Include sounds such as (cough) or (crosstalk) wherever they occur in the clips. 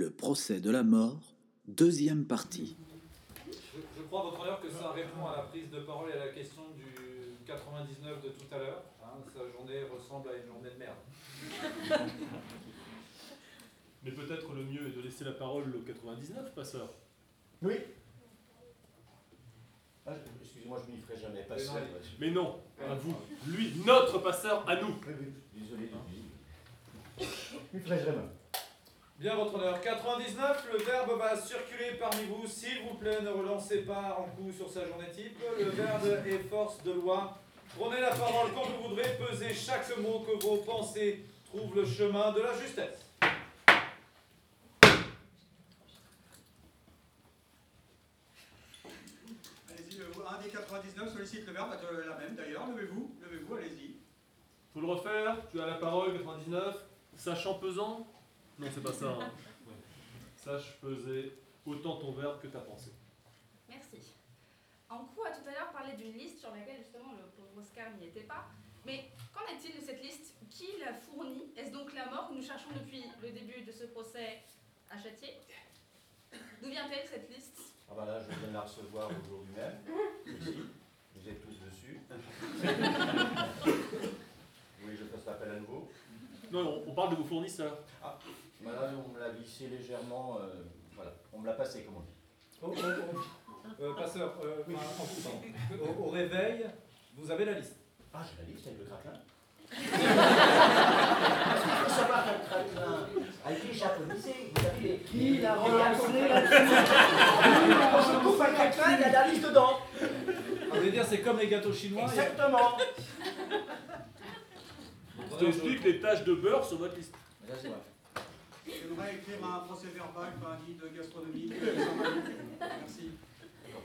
Le procès de la mort, deuxième partie. Je, je crois, votre honneur, que ça répond à la prise de parole et à la question du 99 de tout à l'heure. Hein, sa journée ressemble à une journée de merde. (laughs) Mais peut-être le mieux est de laisser la parole au 99, passeur. Oui. Ah, je- Excusez-moi, je m'y ferai jamais non, ouais. Mais non, à vous. Lui, notre passeur, à nous. Oui, oui, Désolé de lui. Je m'y ferai jamais. Bien, votre honneur. 99, le verbe va circuler parmi vous. S'il vous plaît, ne relancez pas en coup sur sa journée type. Le verbe est force de loi. Prenez la parole quand vous voudrez. Pesez chaque mot que vos pensées trouvent le chemin de la justesse. Allez-y, le- un des 99 sollicite le verbe, euh, la même d'ailleurs. Levez-vous, levez-vous, allez-y. Faut le refaire. Tu as la parole, 99. Sachant pesant Non, c'est pas ça. hein. Sache peser autant ton verbe que ta pensée. Merci. Ankou a tout à l'heure parlé d'une liste sur laquelle justement le pauvre Oscar n'y était pas. Mais qu'en est-il de cette liste? Qui l'a fournie? Est-ce donc la mort que nous cherchons depuis le début de ce procès à Châtier? D'où vient-elle cette liste? Ah bah là, je viens de la recevoir aujourd'hui même. Ici. Vous êtes tous dessus. Vous voulez que je fasse l'appel à nouveau Non, on parle de vos fournisseurs. Bah là, on me l'a vissé légèrement. euh, voilà, on me l'a passé, comme on dit. Au, au- au- euh, passeur, euh, enfin. Au- au réveil, vous avez la liste. Ah, j'ai la liste avec le craquelin. Il faut savoir qu'un craquelin a été japonisé. Vous avez les. Qui l'a relancé Quand je coupe un craquelin, il y a de la liste dedans. Vous voulez dire, c'est comme les gâteaux chinois. Exactement. Je t'explique les tâches de beurre sur votre liste. Là. J'aimerais écrire un procès verbal, pas un guide de gastronomie. (laughs) Merci.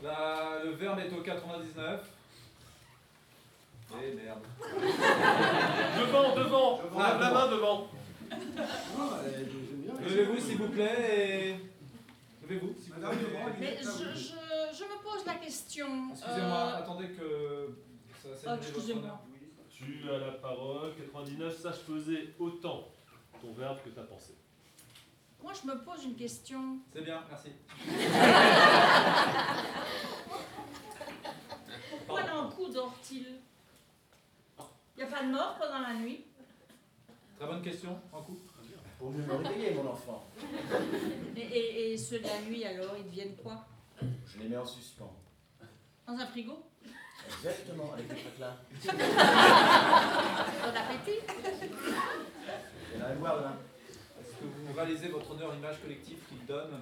La- le verbe est au 99. Eh merde. (laughs) Devant, devant. Lève la devant. main devant. Levez-vous s'il vous plaît et. Levez-vous s'il vous plaît. Mais je, je, je me pose la question. Excusez-moi, euh, attendez que. Ça, Ah, excusez-moi. Tu as la parole, 99. Sache peser autant ton verbe que ta pensée. Moi, je me pose une question. C'est bien, merci. (laughs) Pourquoi l'encou dort-il? Il n'y a pas de mort pendant la nuit? Très bonne question, en coup. Pour mieux me réveiller, mon enfant. (laughs) et, et, et ceux de la nuit, alors, ils deviennent quoi? Je les mets en suspens. Dans un frigo? Exactement, avec le craquelin. (laughs) Bon appétit Il y en a un boire là. Est-ce que vous réalisez votre honneur image collective qu'il donne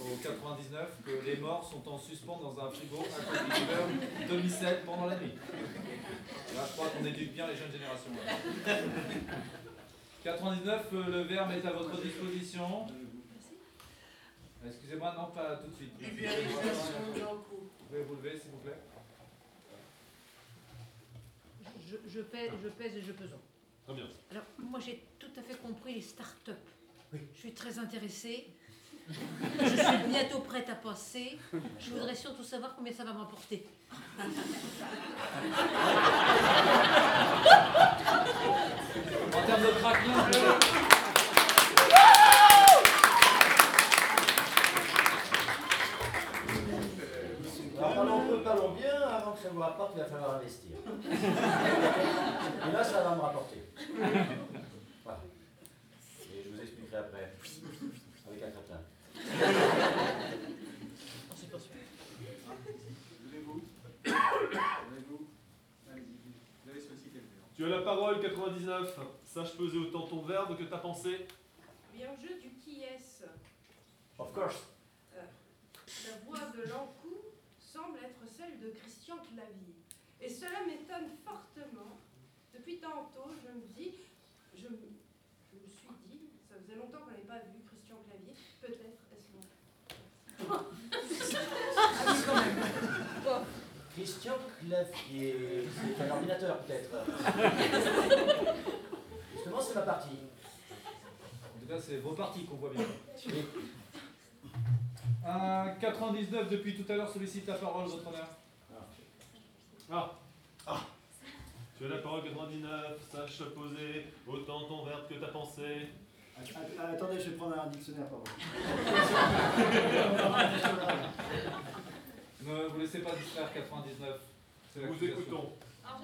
au 99 que les morts sont en suspens dans un frigo à côté du verbe demi-sel pendant la nuit Là, je crois qu'on éduque bien les jeunes générations. là. 99, euh, le verbe est à votre disposition. Excusez-moi, non, pas tout de suite. Vous pouvez vous lever, s'il vous plaît Je, je pèse, je pèse et je pesons. Très bien. Alors, moi, j'ai tout à fait compris les start-up. Je suis très intéressée. Je suis bientôt prête à passer. Je voudrais surtout savoir combien ça va m'apporter. En termes de parlons peu, parlons bien, avant que ça vous rapporte, il va falloir investir. Et là, ça va me rapporter. Voilà. Et je vous expliquerai après. Avec un craquelin. C'est pas sûr. Levez-vous. Levez-vous. Allez-y. Vous avez sollicité le verbe. Tu as la parole, 99. Sache peser autant ton verbe que ta pensée. Bien, jeu du qui est-ce, Of course. la voix de l'encou semble être celle de Christian Clavier. Et cela m'étonne fortement. Depuis tantôt, je me dis, je, me- je me suis dit, ça faisait longtemps qu'on n'avait pas vu Christian Clavier, peut-être est-ce mon Christian Clavier. C'est un ordinateur, peut-être. Justement, c'est ma partie. En tout cas, c'est vos parties qu'on voit bien. Un 99 depuis tout à l'heure sollicite la parole, votre honneur. Ah. Tu as la parole, 99. Sache poser autant ton verbe que ta pensée. Att- Attendez, je vais prendre un dictionnaire par Ne vous laissez pas distraire 99. C'est Nous l'accusation. écoutons. Alors,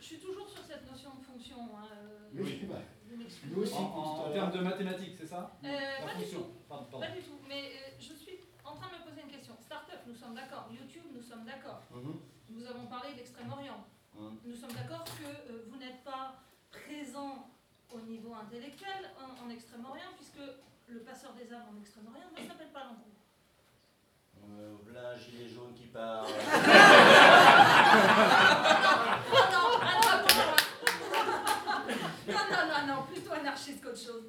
je suis toujours sur cette notion de fonction. hein, euh, Oui, bah, vous nous aussi. En, en- en termes de mathématiques, c'est ça? Euh, La pas du tout. Pardon, pardon. Pas du tout. Mais euh, je suis en train de me poser une question. Startup, nous sommes d'accord. YouTube, nous sommes d'accord. Mhm. Nous avons parlé de l'Extrême-Orient. Mhm. Nous sommes d'accord que euh, vous n'êtes pas présent au niveau intellectuel en, en Extrême-Orient, puisque le passeur des âmes en Extrême-Orient ne s'appelle pas Lankou. Euh, un gilet jaune qui part. Oh (laughs) non, ah non, non, non, non, non, non, plutôt anarchiste qu'autre chose.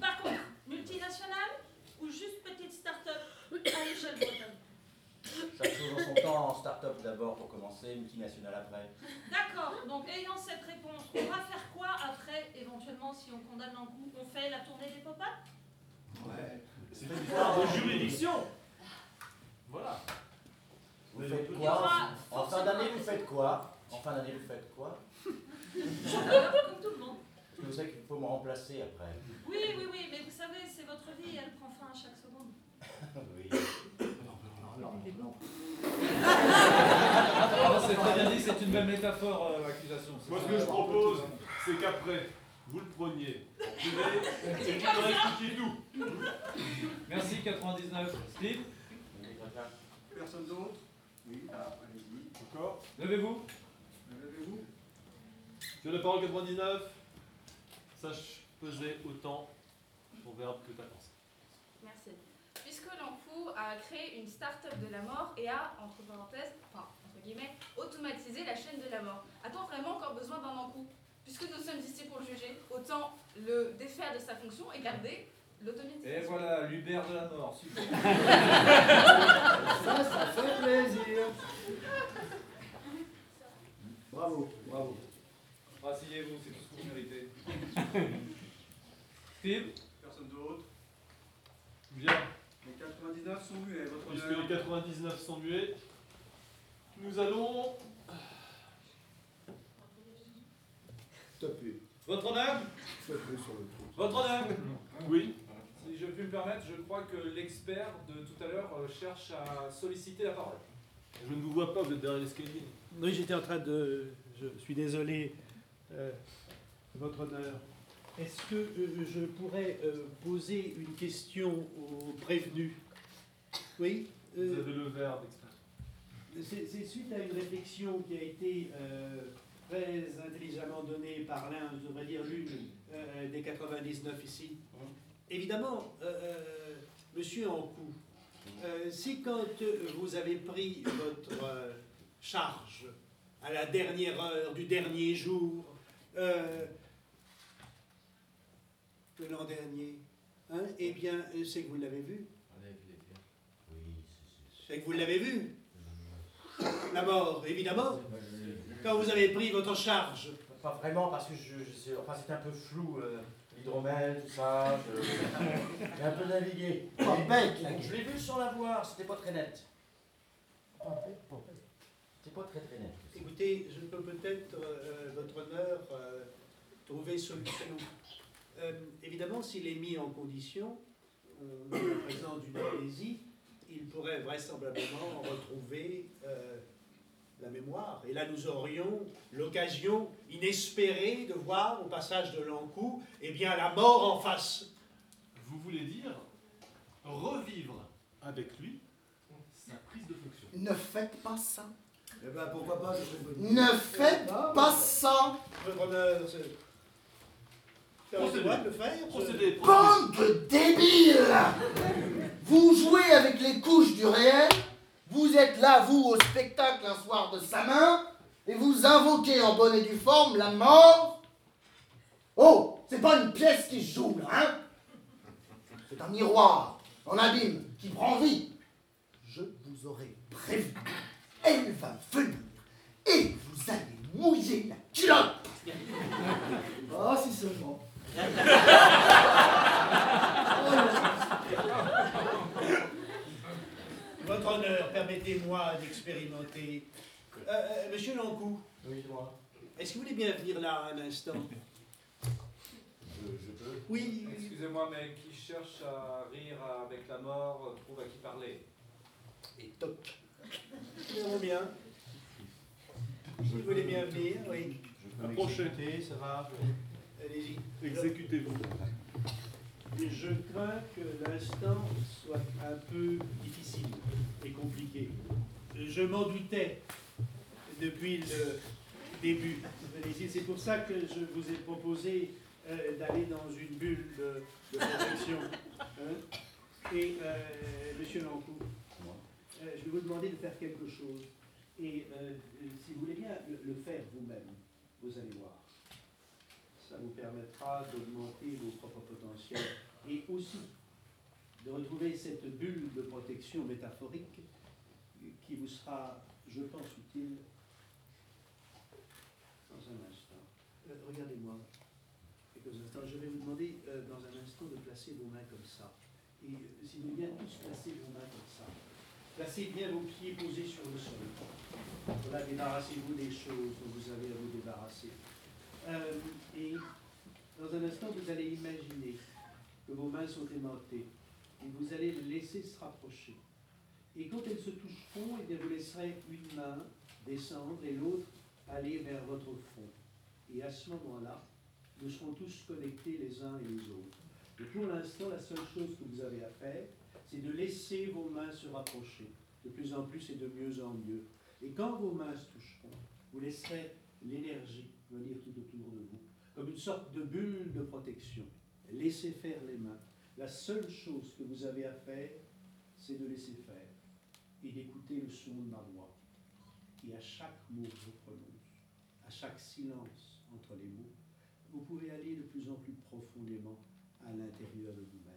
Par contre, multinationale ou juste petite start-up à l'échelle bretonne? Chaque chose en son temps, start-up d'abord pour commencer, multinationale après. D'accord, donc ayant cette réponse, on va faire quoi après, éventuellement, si on condamne Lankou On fait la tournée des pop-up? Ouais. C'est une histoire de juridiction. Voilà. Vous faites quoi En fin d'année, vous faites quoi? En fin d'année, vous faites quoi? Comme tout le monde. Parce que vous savez qu'il faut me remplacer après. Oui, oui, oui, mais vous savez, c'est votre vie, elle prend fin à chaque seconde. (laughs) oui. Ah, c'est très bien dit, c'est une belle métaphore, euh, l'accusation. Moi, ce que je propose, c'est qu'après, vous le preniez en privé et vous leur expliquiez tout. Merci 99. Steve, Personne d'autre? Oui, ah, allez-y. Encore? Levez-vous. Levez-vous. Tu as la parole 99. Sache peser autant ton verbe que ta pensée. Lankou a créé une start-up de la mort et a, entre parenthèses, enfin, entre guillemets, automatisé la chaîne de la mort, a-t-on vraiment encore besoin d'un Lankou Puisque nous sommes ici pour le juger, autant le défaire de sa fonction et garder Et l'automatisation. voilà, l'Uber de la mort. Super. (laughs) Ça, ça fait plaisir. Bravo, bravo. Rasseyez-vous, c'est tout ce que vous méritez. (laughs) Steve, Personne d'autre Bien. Les 99 sont muets, votre Puisque honneur. les 99 sont muets, nous allons. Tapez. votre honneur Tapez sur le trou. Votre honneur Oui. Si je puis me permettre, je crois que l'expert de tout à l'heure euh, cherche à solliciter la parole. Je ne vous vois pas, vous êtes derrière l'escalier. Oui, j'étais en train de. Je suis désolé, euh, Votre Honneur. Est-ce que euh, je pourrais euh, poser une question au prévenu? Oui Vous euh, avez le verbe. C'est suite à une réflexion qui a été euh, très intelligemment donnée par l'un, je devrais dire l'une euh, des 99 ici. Évidemment, monsieur Ancou, si quand vous avez pris votre charge à la dernière heure du dernier jour, de l'an dernier, hein, eh bien, euh, c'est que vous l'avez vu. C'est que vous l'avez vu. La mort, évidemment. Quand vous avez pris votre charge. Pas vraiment, parce que je, je sais, enfin, c'est un peu flou, euh, l'hydromel, tout ça. je- J'ai un peu navigué. Pas bête, là. Je l'ai vu sur la voie, c'était pas très net. Pas bête, pas bête. C'est pas très très net. Écoutez, je peux peut-être, euh, votre honneur, euh, trouver solution. Euh, évidemment, s'il est mis en condition, on est en présence d'une amnésie, il pourrait vraisemblablement retrouver euh, la mémoire. Et là, nous aurions l'occasion inespérée de voir au passage de l'Ancou, eh bien, la mort en face. Vous voulez dire revivre avec lui sa prise de fonction. Ne faites pas ça. Eh ben pourquoi pas. Ne faites Ah, pas ça honneur, c'est... Permettez-moi de le faire. Procédez, procédez. Bande de débiles Vous jouez avec les couches du réel, vous êtes là, vous, au spectacle un soir de sa main, et vous invoquez en bonne et due forme la mort. Oh, c'est pas une pièce qui se joue, là, hein C'est un miroir, en abîme, qui prend vie. Je vous aurais prévu. Elle va venir, et vous allez mouiller la culotte Ah, si seulement. (laughs) Votre honneur, permettez-moi d'expérimenter. Euh, euh, monsieur Lancou, Oui, moi. est-ce que vous voulez bien venir là un instant? Je je peux? Oui. Excusez-moi, mais qui cherche à rire avec la mort trouve à qui parler. Et toc. Très bien. Si vous voulez bien venir, oui. Je peux Approchez. ça va Allez-y. Exécutez-vous. Je crains que l'instant soit un peu difficile et compliqué. Je m'en doutais depuis le début. C'est pour ça que je vous ai proposé euh, d'aller dans une bulle de, de protection. Hein. Et euh, Monsieur Lancou, euh, je vais vous demander de faire quelque chose. Et euh, si vous voulez bien le, le faire vous-même, vous allez voir. Ça vous permettra d'augmenter vos propres potentiels et aussi de retrouver cette bulle de protection métaphorique qui vous sera, je pense, utile dans un instant. Euh, Regardez-moi. Quelques instants. Je vais vous demander euh, dans un instant de placer vos mains comme ça. Et euh, si vous bien tous placer vos mains comme ça. Placez bien vos pieds posés sur le sol. Voilà, débarrassez-vous des choses dont vous avez à vous débarrasser. Euh, et dans un instant, vous allez imaginer que vos mains sont aimantées et vous allez les laisser se rapprocher. Et quand elles se toucheront, eh bien, vous laisserez une main descendre et l'autre aller vers votre front. Et à ce moment-là, nous serons tous connectés les uns et les autres. Et pour l'instant, la seule chose que vous avez à faire, c'est de laisser vos mains se rapprocher de plus en plus et de mieux en mieux. Et quand vos mains se toucheront, vous laisserez l'énergie venir tout autour de vous, comme une sorte de bulle de protection. Laissez faire les mains. La seule chose que vous avez à faire, c'est de laisser faire et d'écouter le son de ma voix. Et à chaque mot que je prononce, à chaque silence entre les mots, vous pouvez aller de plus en plus profondément à l'intérieur de vous-même.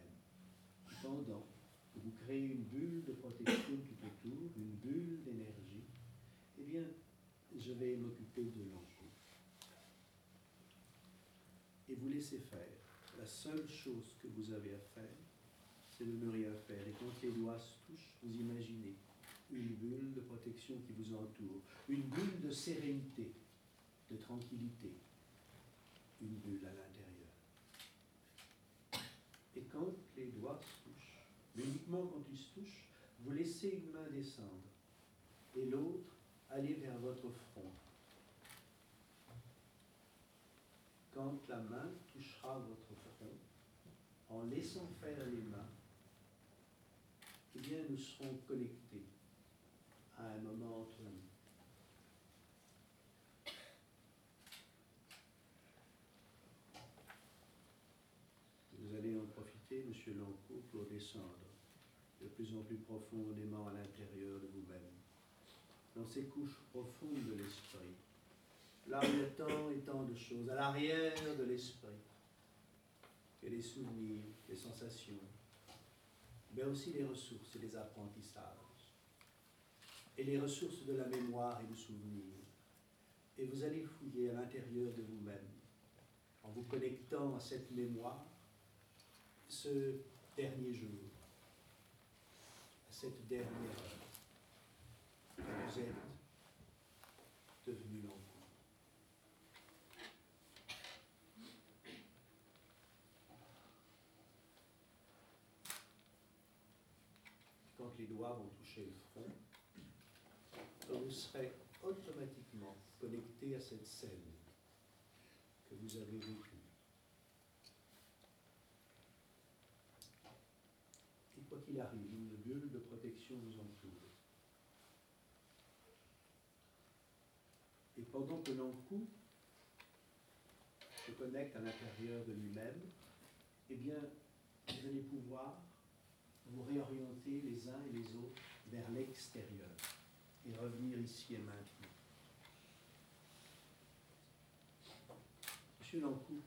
Pendant que vous créez une bulle de protection tout autour, une bulle d'énergie, eh bien, je vais m'occuper de l'enfant. Et vous laissez faire. La seule chose que vous avez à faire, c'est de ne rien faire. Et quand les doigts se touchent, vous imaginez une bulle de protection qui vous entoure, une bulle de sérénité, de tranquillité, une bulle à l'intérieur. Et quand les doigts se touchent, mais uniquement quand ils se touchent, vous laissez une main descendre et l'autre aller vers votre front. Quand la main touchera votre front, en laissant faire les mains, eh bien nous serons connectés à un moment entre nous. Vous allez en profiter, Monsieur Lancourt, pour descendre de plus en plus profondément à l'intérieur de vous-même, dans ces couches profondes de l'esprit, là où il y a tant et tant de choses, à l'arrière de l'esprit, et les souvenirs, les sensations, mais aussi les ressources et les apprentissages, et les ressources de la mémoire et du souvenir. Et vous allez fouiller à l'intérieur de vous-même, en vous connectant à cette mémoire, ce dernier jour, à cette dernière heure, que vous êtes devenu l'enfant. Quand les doigts vont le front, vous serez automatiquement connecté à cette scène que vous avez vécue. Et quoi qu'il arrive, une bulle de protection vous entoure. Et pendant que l'encou se connecte à l'intérieur de lui-même, eh bien, vous allez pouvoir réorienter les uns et les autres vers l'extérieur et revenir ici et maintenant. Monsieur Lancou,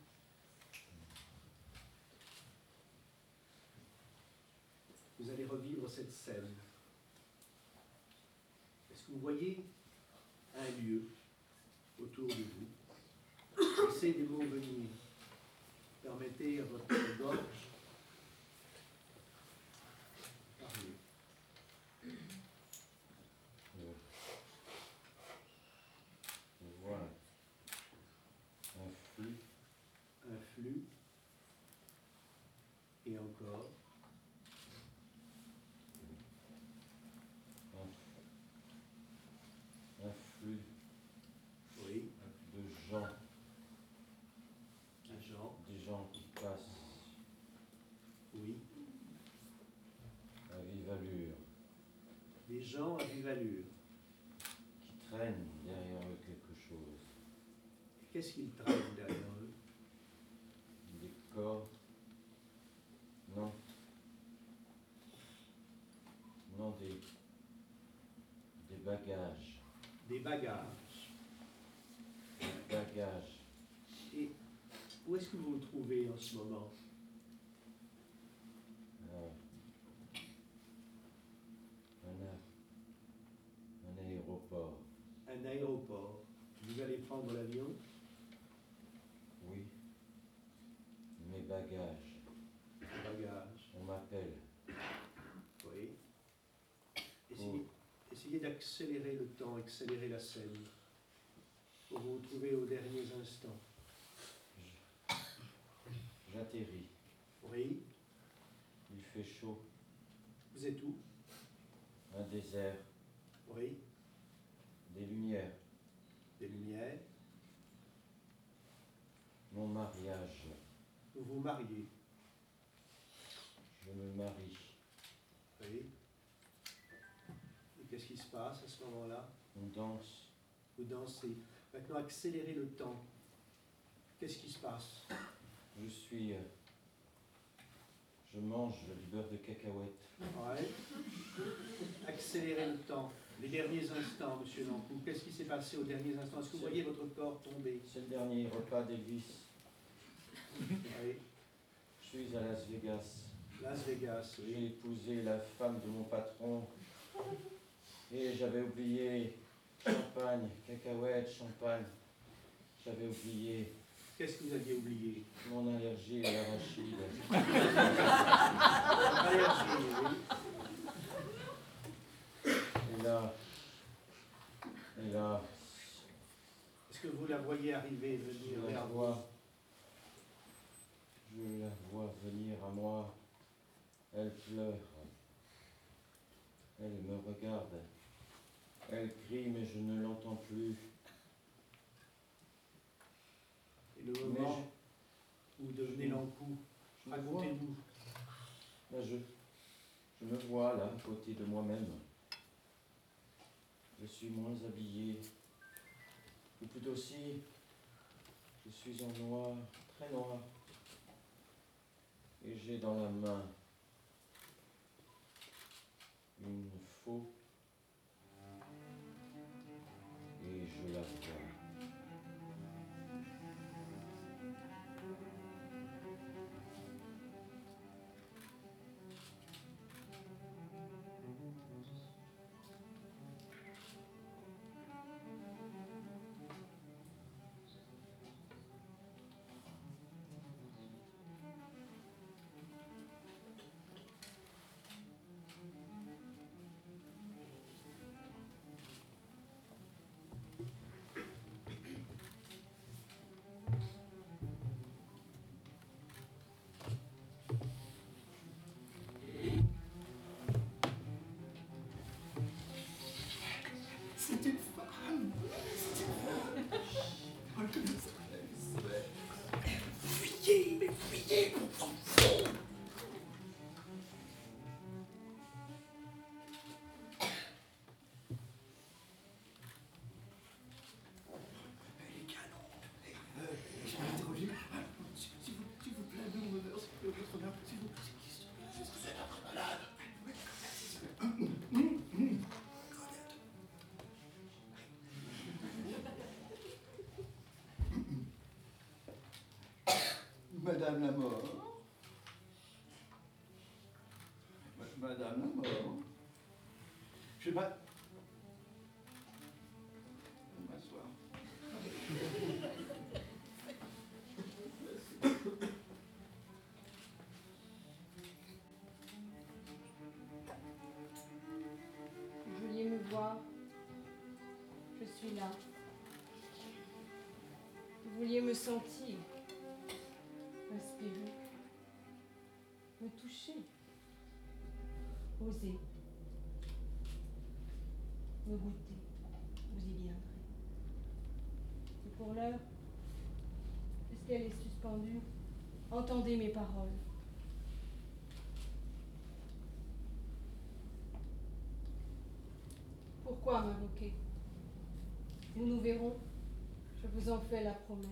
vous allez revivre cette scène. Est-ce que vous voyez un lieu autour de vous? Laissez des mots venir. Permettez à votre gorge parler. On voit un flux un flux Encore. Un, un flux Oui. de gens, Un genre. des gens qui passent Oui. à vive allure, Des gens à vive allure. qui traînent derrière eux quelque chose. Qu'est-ce qu'ils traînent derrière eux Des corps Non. Non, des, des bagages. Des bagages. Et où est-ce que vous vous trouvez en ce moment? Euh, un aéroport. Un aéroport. Vous allez prendre l'avion Oui. Mes bagages. Des bagages. On m'appelle. Oui. Essayez, essayez d'accélérer le temps, accélérer la scène. Pour vous retrouver aux derniers instants. J'atterris. Oui. Il fait chaud. Vous êtes où? Un désert. Oui. Des lumières. Des lumières. Mon mariage. Vous vous mariez. Je me marie. Danse. Vous dansez. Maintenant, accélérez le temps. Qu'est-ce qui se passe? Je suis. euh, je mange du beurre de cacahuète. Ouais. Accélérez le temps. Les derniers instants, monsieur Lancou. Qu'est-ce qui s'est passé aux derniers instants? Est-ce que vous voyez votre corps tomber? C'est le dernier repas d'Elvis. Oui. Je suis à Las Vegas. Las Vegas, J'ai épousé la femme de mon patron. Et j'avais oublié champagne, cacahuètes, champagne. J'avais oublié Qu'est-ce que vous aviez oublié? Mon allergie à l'arachide. Allergie, oui. Et là, et là, Est-ce que vous la voyez arriver, venir je la vers vous? Vois. Je la vois venir à moi. Elle pleure. Elle me regarde. Elle crie, mais je ne l'entends plus. Et le moment où vous devenez Lancou, Je me vois. racontez-nous. Là, je, je me vois là, à côté de moi-même. Je suis moins habillé. Ou plutôt si, je suis en noir, très noir. Et j'ai dans la main une faux. Et je la vois. (laughs) C'est Madame la mort. Ma- Madame la mort. Je vais pas. M'asseoir. Vous vouliez me voir Je suis là. Vous vouliez me sentir entendez mes paroles. Pourquoi m'invoquer Nous nous verrons, je vous en fais la promesse.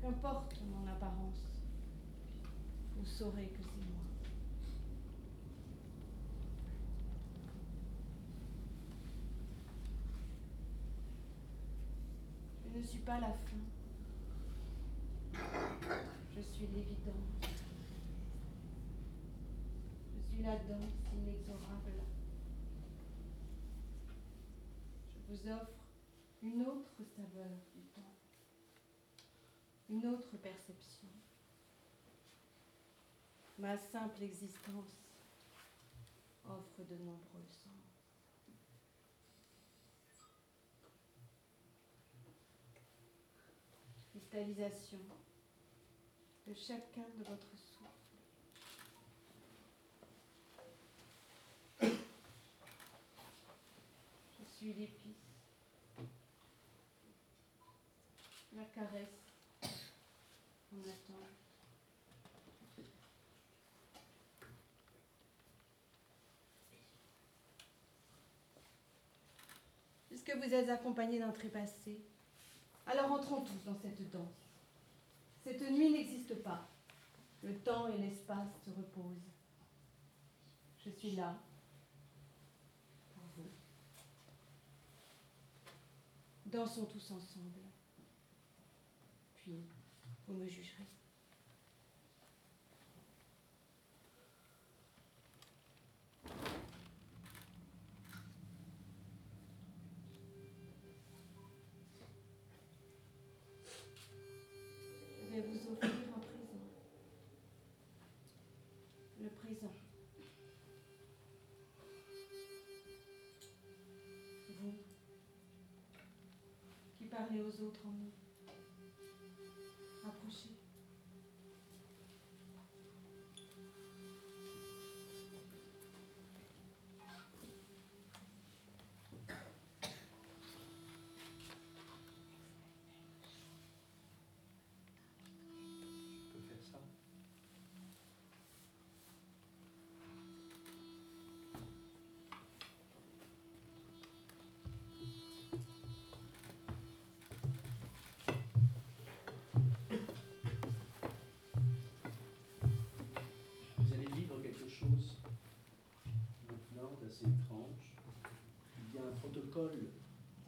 Qu'importe mon apparence, vous saurez que c'est moi. Je ne suis pas la fin. Je suis l'évidence. Je suis la danse inexorable. Je vous offre une autre saveur du temps, une autre perception. Ma simple existence offre de nombreux sens. Cristallisation de chacun de votre souffle. Je suis l'épice, la caresse en attente. Puisque vous êtes accompagné d'un trépassé, alors entrons tous dans cette danse. Cette nuit n'existe pas. Le temps et l'espace se reposent. Je suis là pour vous. Dansons tous ensemble. Puis, vous me jugerez. Qui parlez aux autres en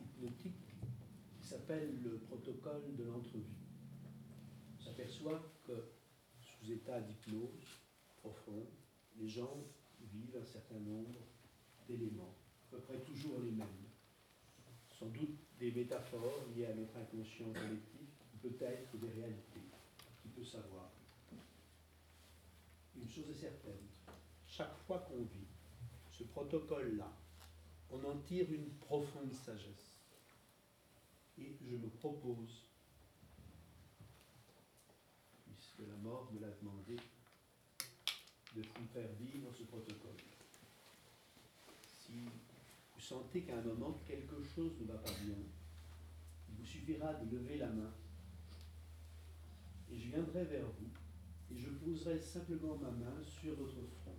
hypnotique qui s'appelle le protocole de l'entrevue. On s'aperçoit que sous état d'hypnose profond, les gens vivent un certain nombre d'éléments, à peu près toujours les mêmes. Sans doute des métaphores liées à notre inconscient collectif, peut-être des réalités. Qui peut savoir Une chose est certaine, chaque fois qu'on vit ce protocole-là, on en tire une profonde sagesse. Et je me propose puisque la mort me l'a demandé, de vous faire vivre ce protocole. Si vous sentez qu'à un moment quelque chose ne va pas bien, il vous suffira de lever la main et je viendrai vers vous et je poserai simplement ma main sur votre front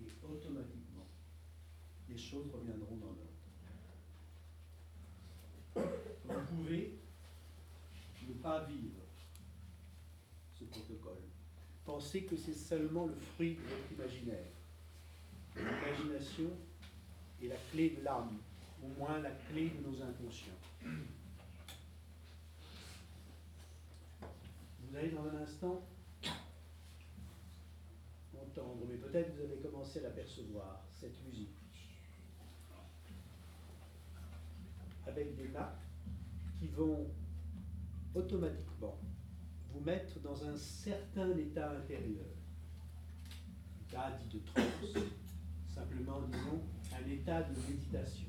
et automatiquement les choses reviendront dans l'ordre. Vous pouvez ne pas vivre ce protocole. Pensez que c'est seulement le fruit de votre imaginaire. L'imagination est la clé de l'âme, au moins la clé de nos inconscients. Vous allez dans un instant entendre, mais peut-être vous avez commencé à l'apercevoir, cette musique. Avec des nappes qui vont automatiquement vous mettre dans un certain état intérieur. État dit de transe, simplement disons un état de méditation.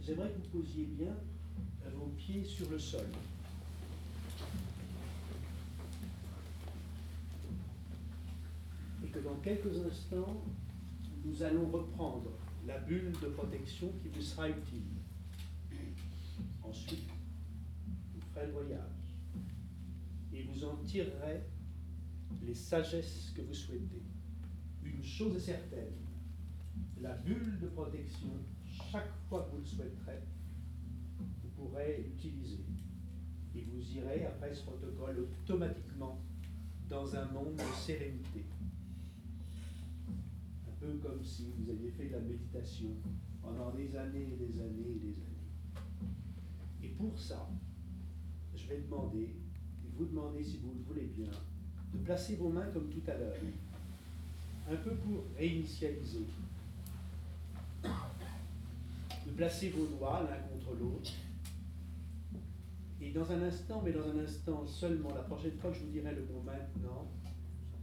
J'aimerais que vous posiez bien vos pieds sur le sol. que dans quelques instants, nous allons reprendre la bulle de protection qui vous sera utile. Ensuite, vous ferez le voyage et vous en tirerez les sagesses que vous souhaitez. Une chose est certaine, la bulle de protection, chaque fois que vous le souhaiterez, vous pourrez l'utiliser. Et vous irez après ce protocole automatiquement dans un monde de sérénité. Un peu comme si vous aviez fait de la méditation pendant des années et des années et des années. Pour ça, je vais demander, et vous demander si vous le voulez bien, de placer vos mains comme tout à l'heure, un peu pour réinitialiser, de placer vos doigts l'un contre l'autre, et dans un instant, mais dans un instant seulement, la prochaine fois que je vous dirai le mot maintenant,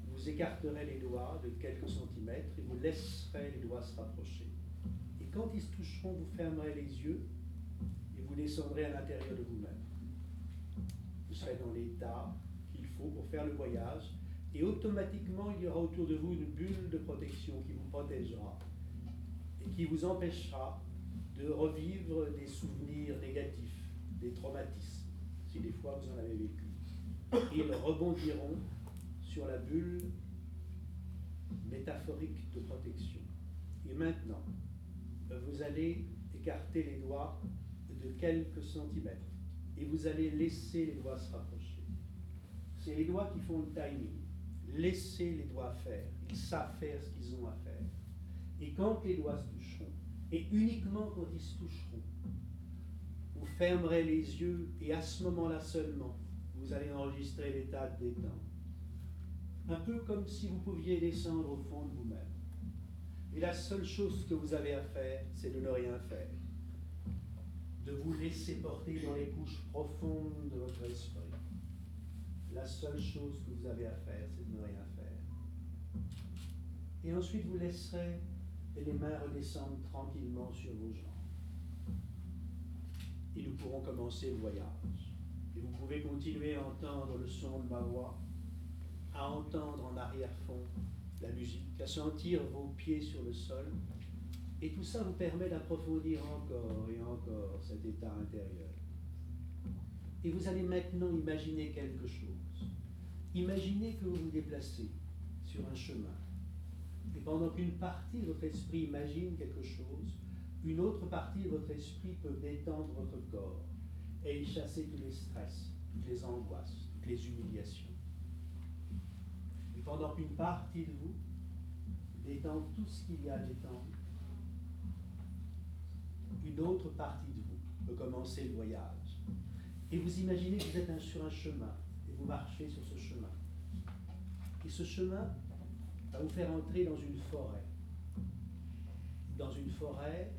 vous écarterez les doigts de quelques centimètres et vous laisserez les doigts se rapprocher. Et quand ils se toucheront, vous fermerez les yeux vous descendrez à l'intérieur de vous-même. Vous serez dans l'état qu'il faut pour faire le voyage et automatiquement il y aura autour de vous une bulle de protection qui vous protégera et qui vous empêchera de revivre des souvenirs négatifs, des traumatismes si des fois vous en avez vécu. Ils rebondiront sur la bulle métaphorique de protection. Et maintenant, vous allez écarter les doigts de quelques centimètres et vous allez laisser les doigts se rapprocher. C'est les doigts qui font le timing. Laissez les doigts faire. Ils savent faire ce qu'ils ont à faire. Et quand les doigts se toucheront, et uniquement quand ils se toucheront, vous fermerez les yeux et à ce moment-là seulement, vous allez enregistrer l'état de détente. Un peu comme si vous pouviez descendre au fond de vous-même. Et la seule chose que vous avez à faire, c'est de ne rien faire. De vous laisser porter dans les couches profondes de votre esprit. La seule chose que vous avez à faire, c'est de ne rien faire. Et ensuite, vous laisserez les mains redescendre tranquillement sur vos jambes et nous pourrons commencer le voyage. Et vous pouvez continuer à entendre le son de ma voix, à entendre en arrière-fond la musique, à sentir vos pieds sur le sol. Et tout ça vous permet d'approfondir encore et encore cet état intérieur. Et vous allez maintenant imaginer quelque chose. Imaginez que vous vous déplacez sur un chemin. Et pendant qu'une partie de votre esprit imagine quelque chose, une autre partie de votre esprit peut détendre votre corps et y chasser tous les stress, toutes les angoisses, toutes les humiliations. Et pendant qu'une partie de vous détend tout ce qu'il y a à détendre, une autre partie de vous peut commencer le voyage. Et vous imaginez que vous êtes sur un chemin et vous marchez sur ce chemin. Et ce chemin va vous faire entrer dans une forêt. Dans une forêt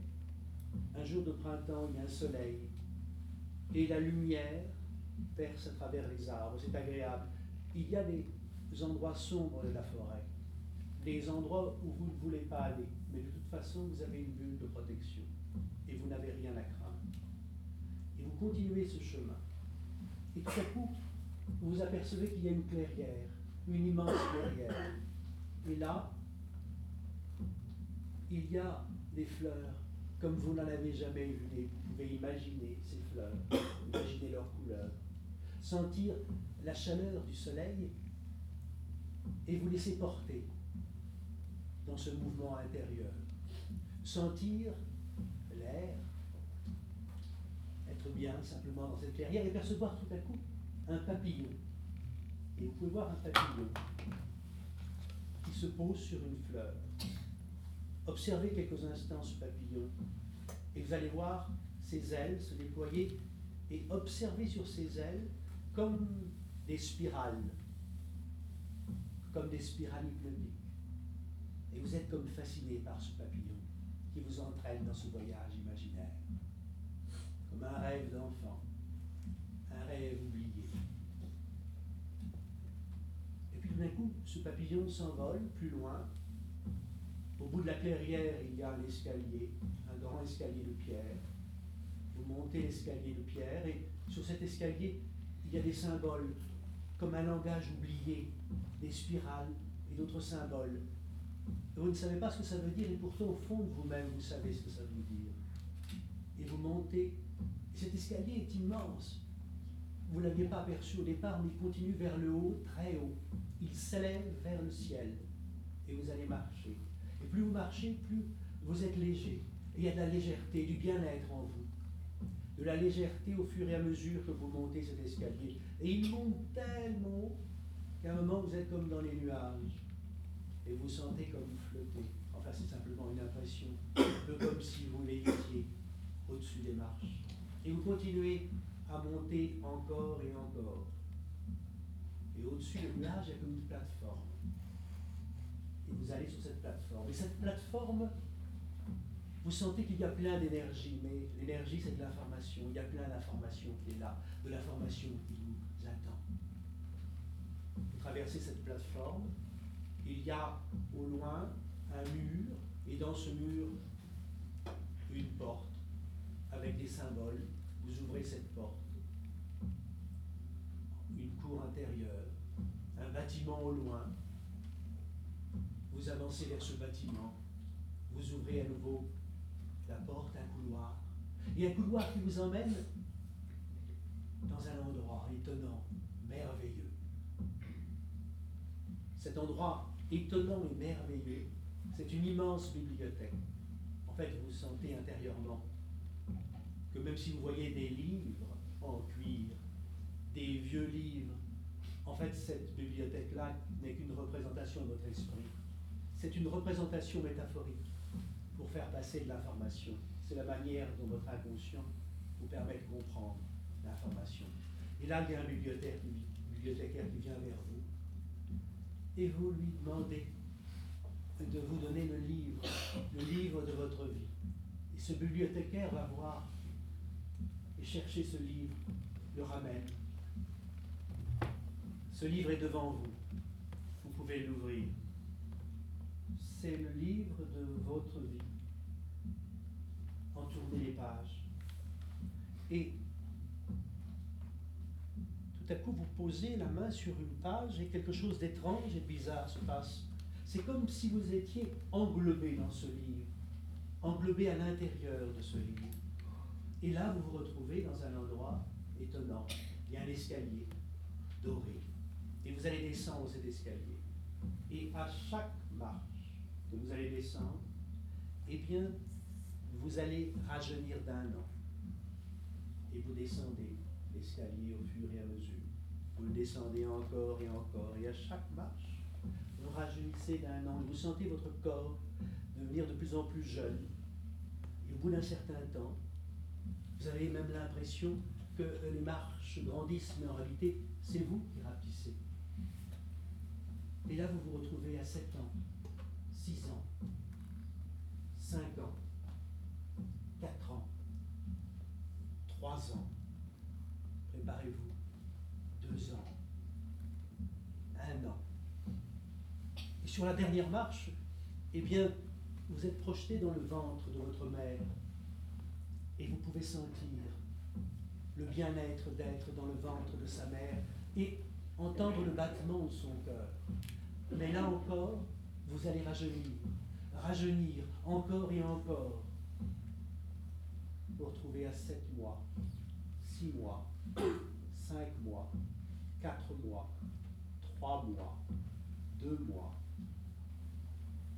un jour de printemps, il y a un soleil et la lumière perce à travers les arbres. C'est agréable. Il y a des endroits sombres de la forêt, des endroits où vous ne voulez pas aller, mais de toute façon, vous avez une bulle de protection et vous n'avez rien à craindre. Et vous continuez ce chemin. Et tout à coup, vous vous apercevez qu'il y a une clairière, une immense clairière. Et là, il y a des fleurs comme vous n'en avez jamais vu. Vous pouvez imaginer ces fleurs, imaginer leurs couleurs, sentir la chaleur du soleil et vous laisser porter dans ce mouvement intérieur. Sentir être bien simplement dans cette clairière et percevoir tout à coup un papillon. Et vous pouvez voir un papillon qui se pose sur une fleur. Observez quelques instants ce papillon et vous allez voir ses ailes se déployer et observer sur ses ailes comme des spirales, comme des spirales hypnotiques. Et vous êtes comme fasciné par ce papillon qui vous entraîne dans ce voyage imaginaire, comme un rêve d'enfant, un rêve oublié. Et puis tout d'un coup, ce papillon s'envole plus loin au bout de la clairière, il y a un escalier, un grand escalier de pierre. Vous montez l'escalier de pierre et sur cet escalier, il y a des symboles, comme un langage oublié, des spirales et d'autres symboles. Vous ne savez pas ce que ça veut dire et pourtant au fond de vous-même, vous savez ce que ça veut dire. Et vous montez. Et cet escalier est immense. Vous ne l'aviez pas aperçu au départ, mais il continue vers le haut, très haut. Il s'élève vers le ciel. Et vous allez marcher. Et plus vous marchez, plus vous êtes léger. Et il y a de la légèreté, du bien-être en vous. De la légèreté au fur et à mesure que vous montez cet escalier. Et il monte tellement haut qu'à un moment vous êtes comme dans les nuages. Et vous sentez comme flotter. Enfin, c'est simplement une impression. Un peu comme si vous l'étiez au-dessus des marches. Et vous continuez à monter encore et encore. Et au-dessus des nuages, il y a comme une plateforme. Et vous allez sur cette plateforme. Et cette plateforme, vous sentez qu'il y a plein d'énergie, mais l'énergie, c'est de l'information. Il y a plein d'informations qui est là, de l'information qui vous attend. Vous traversez cette plateforme, il y a au loin un mur, et dans ce mur, une porte avec des symboles. Vous ouvrez cette porte. Une cour intérieure, un bâtiment au loin. Vous avancez vers ce bâtiment. Vous ouvrez à nouveau la porte, un couloir. Et un couloir qui vous emmène dans un endroit étonnant, merveilleux. Cet endroit étonnant et merveilleux, c'est une immense bibliothèque. En fait, vous sentez intérieurement que même si vous voyez des livres en cuir, des vieux livres, en fait, cette bibliothèque-là n'est qu'une représentation de votre esprit. C'est une représentation métaphorique pour faire passer de l'information. C'est la manière dont votre inconscient vous permet de comprendre l'information. Et là, il y a un bibliothécaire, qui vient vers vous et vous lui demandez de vous donner le livre, le livre de votre vie. Et ce bibliothécaire va voir et chercher ce livre, le ramène. Ce livre est devant vous. Vous pouvez l'ouvrir. C'est le livre de votre vie. Entournez les pages. Et tout à coup, vous posez la main sur une page et quelque chose d'étrange et bizarre se passe. C'est comme si vous étiez englobé dans ce livre, englobé à l'intérieur de ce livre. Et là, vous vous retrouvez dans un endroit étonnant. Il y a un escalier doré. Et vous allez descendre cet escalier. Et à chaque marche que vous allez descendre, eh bien, vous allez rajeunir d'un an. Et vous descendez l'escalier au fur et à mesure. Vous le descendez encore et encore. Et à chaque marche, vous rajeunissez d'un an. Vous sentez votre corps devenir de plus en plus jeune. Et au bout d'un certain temps, vous avez même l'impression que les marches grandissent, mais en réalité, c'est vous qui rapetissez. Et là, vous vous retrouvez à 7 ans, 6 ans, 5 ans, 4 ans, 3 ans. Préparez-vous. 2 ans, 1 an. Et sur la dernière marche, eh bien, vous êtes projeté dans le ventre de votre mère et vous pouvez sentir le bien-être d'être dans le ventre de sa mère et entendre le battement de son cœur. Mais là encore, vous allez rajeunir, rajeunir encore et encore. Vous retrouvez à 7 mois, 6 mois, (coughs) 5 mois, 4 mois, 3 mois, 2 mois,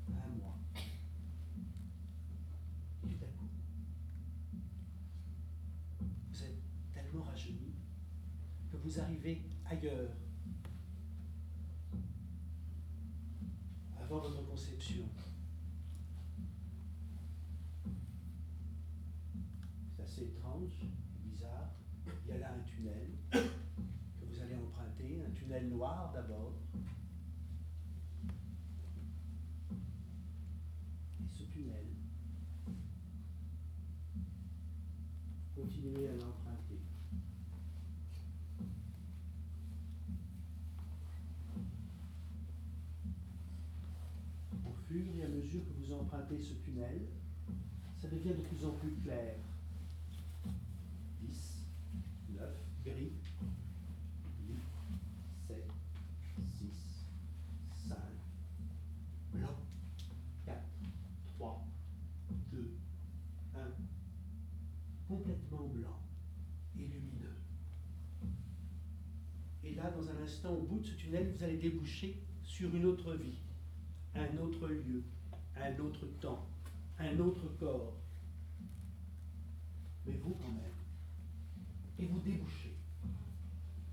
1 mois. Et tout à coup, vous êtes tellement rajeuni que vous arrivez ailleurs, avant votre conception. C'est assez étrange, que vous empruntez ce tunnel, ça devient de plus en plus clair. 10, 9, gris, 8, 7, 6, 5, blanc, 4, 3, 2, 1, complètement blanc et lumineux. Et là, dans un instant, au bout de ce tunnel, vous allez déboucher sur une autre vie, un autre lieu, un autre temps, un autre corps. Mais vous quand même. Et vous débouchez.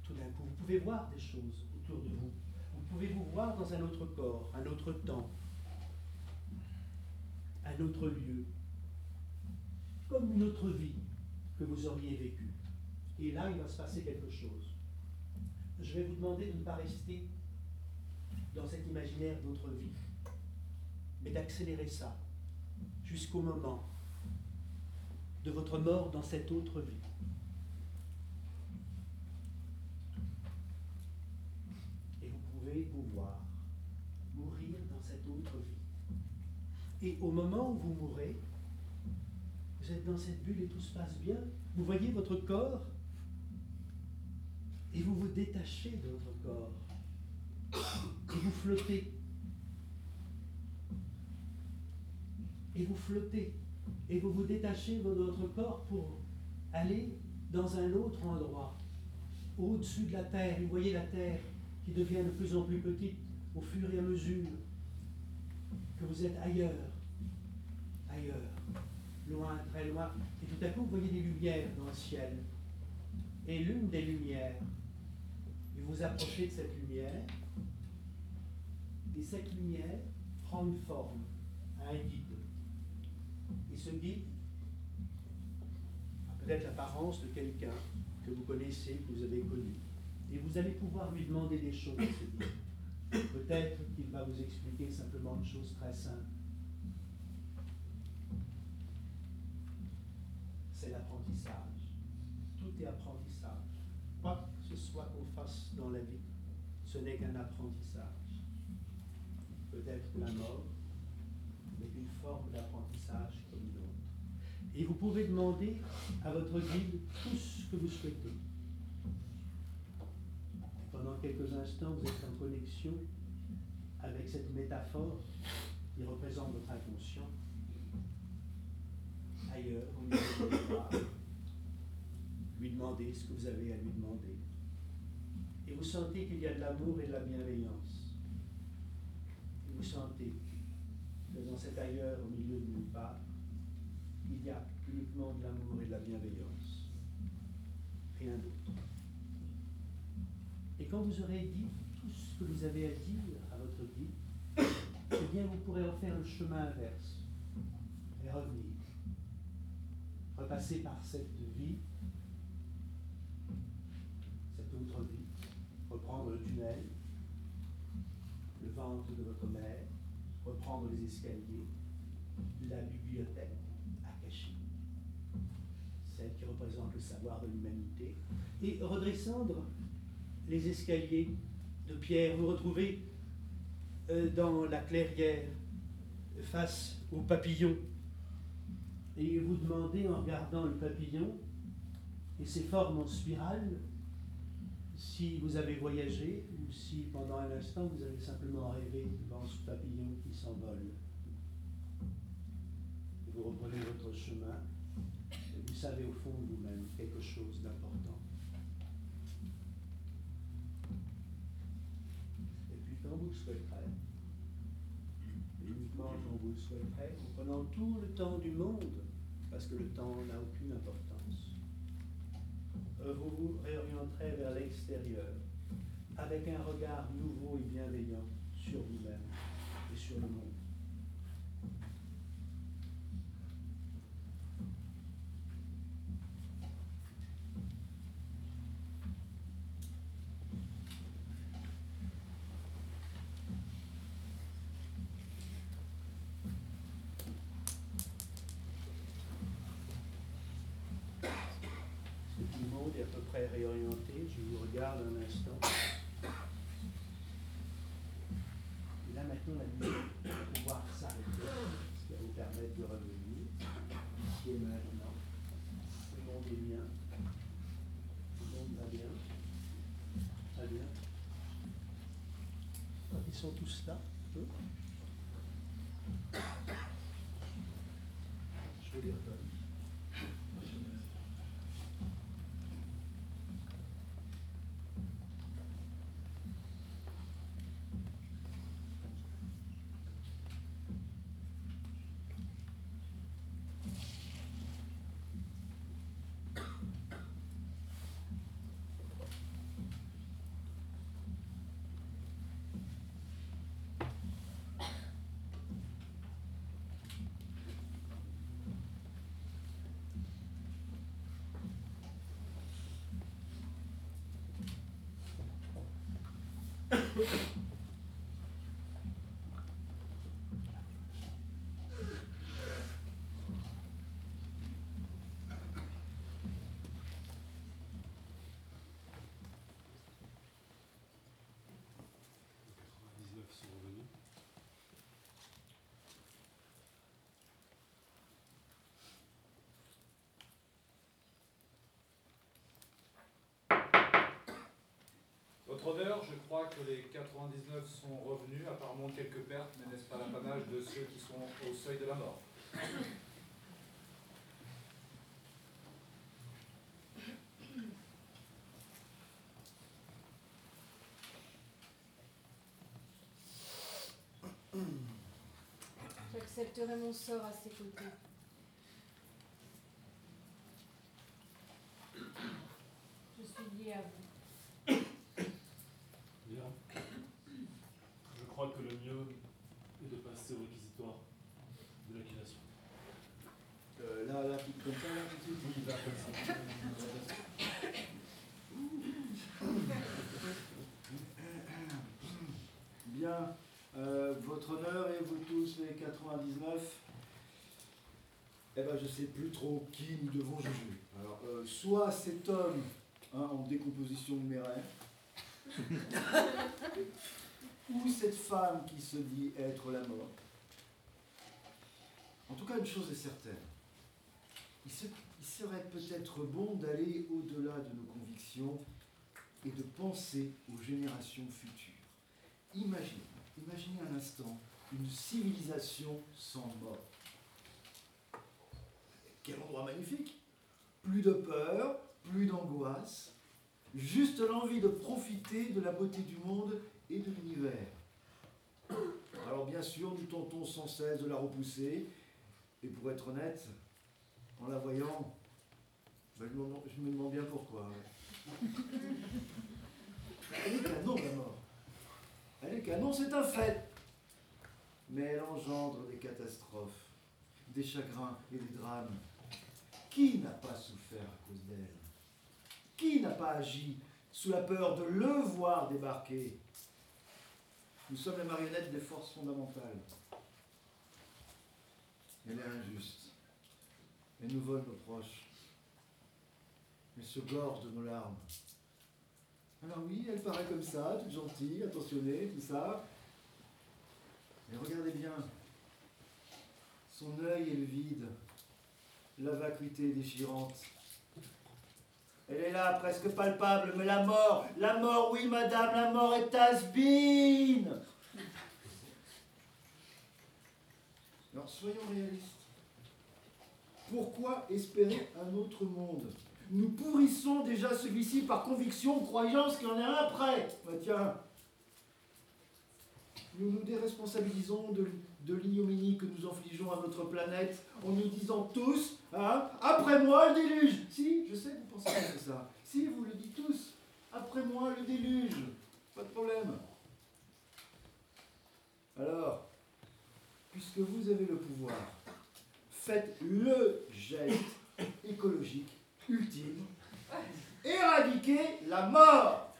Tout d'un coup, vous pouvez voir des choses autour de vous. Vous pouvez vous voir dans un autre corps, un autre temps, un autre lieu, comme une autre vie que vous auriez vécue. Et là, il va se passer quelque chose. Je vais vous demander de ne pas rester dans cet imaginaire d'autre vie, mais d'accélérer ça jusqu'au moment de votre mort dans cette autre vie. Et vous pouvez vous voir mourir dans cette autre vie. Et au moment où vous mourrez, vous êtes dans cette bulle et tout se passe bien. Vous voyez votre corps et vous vous détachez de votre corps. Et vous flottez. Et vous flottez. Et vous vous détachez de votre corps pour aller dans un autre endroit, au-dessus de la terre. Et vous voyez la terre qui devient de plus en plus petite au fur et à mesure que vous êtes ailleurs, ailleurs, loin, très loin. Et tout à coup, vous voyez des lumières dans le ciel. Et l'une des lumières, et vous approchez de cette lumière, et cette lumière prend une forme, un guide. Et ce guide a peut-être l'apparence de quelqu'un que vous connaissez, que vous avez connu. Et vous allez pouvoir lui demander des choses. Peut-être qu'il va vous expliquer simplement une chose très simple. C'est l'apprentissage. Tout est apprentissage. Quoi que ce soit qu'on fasse dans la vie, ce n'est qu'un apprentissage. Peut-être la mort, mais une forme d'apprentissage. Et vous pouvez demander à votre guide tout ce que vous souhaitez. Pendant quelques instants, vous êtes en connexion avec cette métaphore qui représente votre inconscient. Ailleurs, de l'histoire, lui demander ce que vous avez à lui demander. Et vous sentez qu'il y a de l'amour et de la bienveillance. Et vous sentez que dans cet ailleurs, au milieu de nulle part, il y a uniquement de l'amour et de la bienveillance. Rien d'autre. Et quand vous aurez dit tout ce que vous avez à dire à votre guide, eh bien vous pourrez refaire le chemin inverse et revenir. Repasser par cette vie, cette autre vie, reprendre le tunnel, le ventre de votre mère, reprendre les escaliers, la bibliothèque qui représente le savoir de l'humanité, et redescendre les escaliers de pierre, vous retrouvez euh, dans la clairière face au papillon. Et vous demandez en regardant le papillon et ses formes en spirale si vous avez voyagé ou si pendant un instant vous avez simplement rêvé devant ce papillon qui s'envole. Vous reprenez votre chemin savez au fond de vous-même quelque chose d'important. Et puis quand vous le souhaiterez, uniquement quand vous le souhaiterez, en prenant tout le temps du monde, parce que le temps n'a aucune importance, euh, vous vous réorienterez vers l'extérieur avec un regard nouveau et bienveillant sur vous-même et sur le monde. Tout le monde est à peu près réorienté. Je vous regarde un instant. Et là maintenant, la lumière va pouvoir s'arrêter, ce qui va vous permettre de revenir ici et maintenant. Le monde est bien. Le monde va bien. Très bien. Ils sont tous là. Je crois que les 99 sont revenus, apparemment quelques pertes, mais n'est-ce pas l'apanage de ceux qui sont au seuil de la mort? J'accepterai mon sort à ses côtés. Je suis lié à vous. Bien. Je crois que le mieux est de passer au réquisitoire de l'accusation. Euh, là, là, tout comme ça, là, tout de suite Oui, là, comme ça. Bien. Euh, votre honneur et vous tous, les 99, je sais plus trop qui nous devons juger. Alors, euh, soit cet homme hein, en décomposition numéraire, (laughs) ou cette femme qui se dit être la mort. En tout cas, une chose est certaine. Il serait peut-être bon d'aller au-delà de nos convictions et de penser aux générations futures. Imaginez, imaginez un instant une civilisation sans mort. Quel endroit magnifique Plus de peur, plus d'angoisse, juste l'envie de profiter de la beauté du monde et de l'univers. Alors bien sûr, nous tentons sans cesse de la repousser, et pour être honnête, en la voyant, ben, je, me, demande- bien pourquoi. Elle est canon, la mort. Elle est canon, c'est un fait. Mais elle engendre des catastrophes, des chagrins et des drames. Qui n'a pas souffert à cause d'elle? Qui n'a pas agi sous la peur de le voir débarquer? Nous sommes les marionnettes des forces fondamentales. Elle est injuste. Elle nous vole nos proches. Elle se gorge de nos larmes. Alors oui, elle paraît comme ça, toute gentille, attentionnée, tout ça. Mais regardez bien. Son œil est vide, la vacuité déchirante. Elle est là, presque palpable, mais la mort, la mort, oui madame, la mort est has-been. Alors soyons réalistes. Pourquoi espérer un autre monde? Nous pourrissons déjà celui-ci par conviction, croyance qu'il y en a un après. Bah, tiens, nous nous déresponsabilisons de l'ignominie que nous infligeons à notre planète en nous disant tous, hein, après moi le déluge. Si, je sais que vous pensez que c'est ça. Si, vous le dites tous, après moi le déluge. Pas de problème. Alors, puisque vous avez le pouvoir, faites le geste écologique ultime. Éradiquer la mort.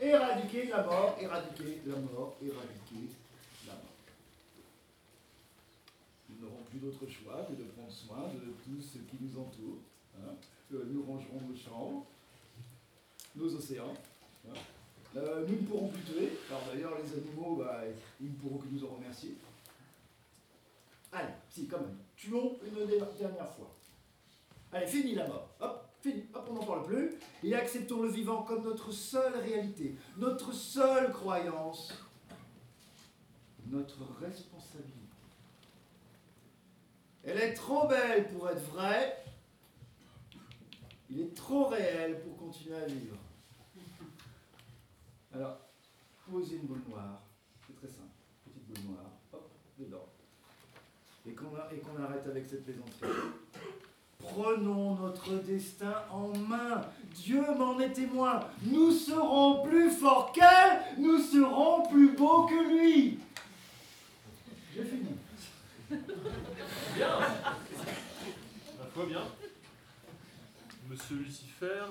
Éradiquer la mort, éradiquer la mort, éradiquer la mort. Nous n'aurons plus d'autre choix que de prendre soin de tout ce qui nous entoure. hein. Euh, nous rangerons nos chambres, nos océans. hein. Euh, nous ne pourrons plus tuer. Alors d'ailleurs, les animaux, bah, ils ne pourront que nous en remercier. Allez, si, quand même. Tuons une dernière fois. Allez, fini la mort. Hop, fini. Hop, on n'en parle plus. Et acceptons le vivant comme notre seule réalité, notre seule croyance, notre responsabilité. Elle est trop belle pour être vraie. Il est trop réel pour continuer à vivre. Alors, posez une boule noire. C'est très simple. Petite boule noire. Hop, dedans et qu'on arrête avec cette plaisanterie. Prenons notre destin en main. Dieu m'en est témoin. Nous serons plus forts qu'elle, nous serons plus beaux que lui. J'ai fini. Bien Ma foi, bien. Monsieur Lucifer,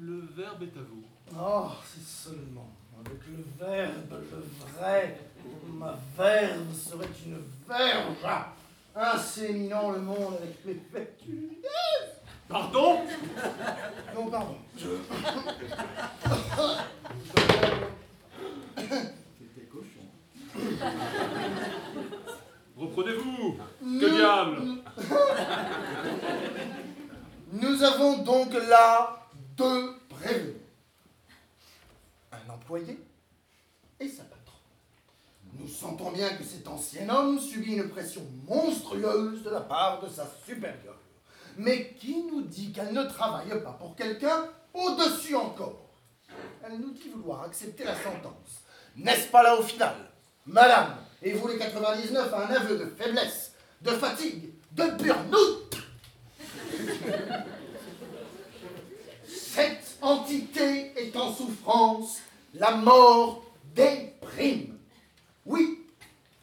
Le verbe est à vous. Oh, si seulement, avec le verbe, le vrai, ma verve serait une verge, inséminant le monde avec mes vertus. Pardon? Non, pardon. Je... C'était cochon. (laughs) Reprenez-vous Nous- Que diable (laughs) Nous avons donc là deux prévenus. Un employé et sa patronne. Nous sentons bien que cet ancien homme subit une pression monstrueuse de la part de sa supérieure. Mais qui nous dit qu'elle ne travaille pas pour quelqu'un au-dessus encore Elle nous dit vouloir accepter la sentence. N'est-ce pas là au final Madame, et vous les 99 un aveu de faiblesse, de fatigue, de burn-out (laughs) Cette entité est en souffrance, la mort déprime. Oui,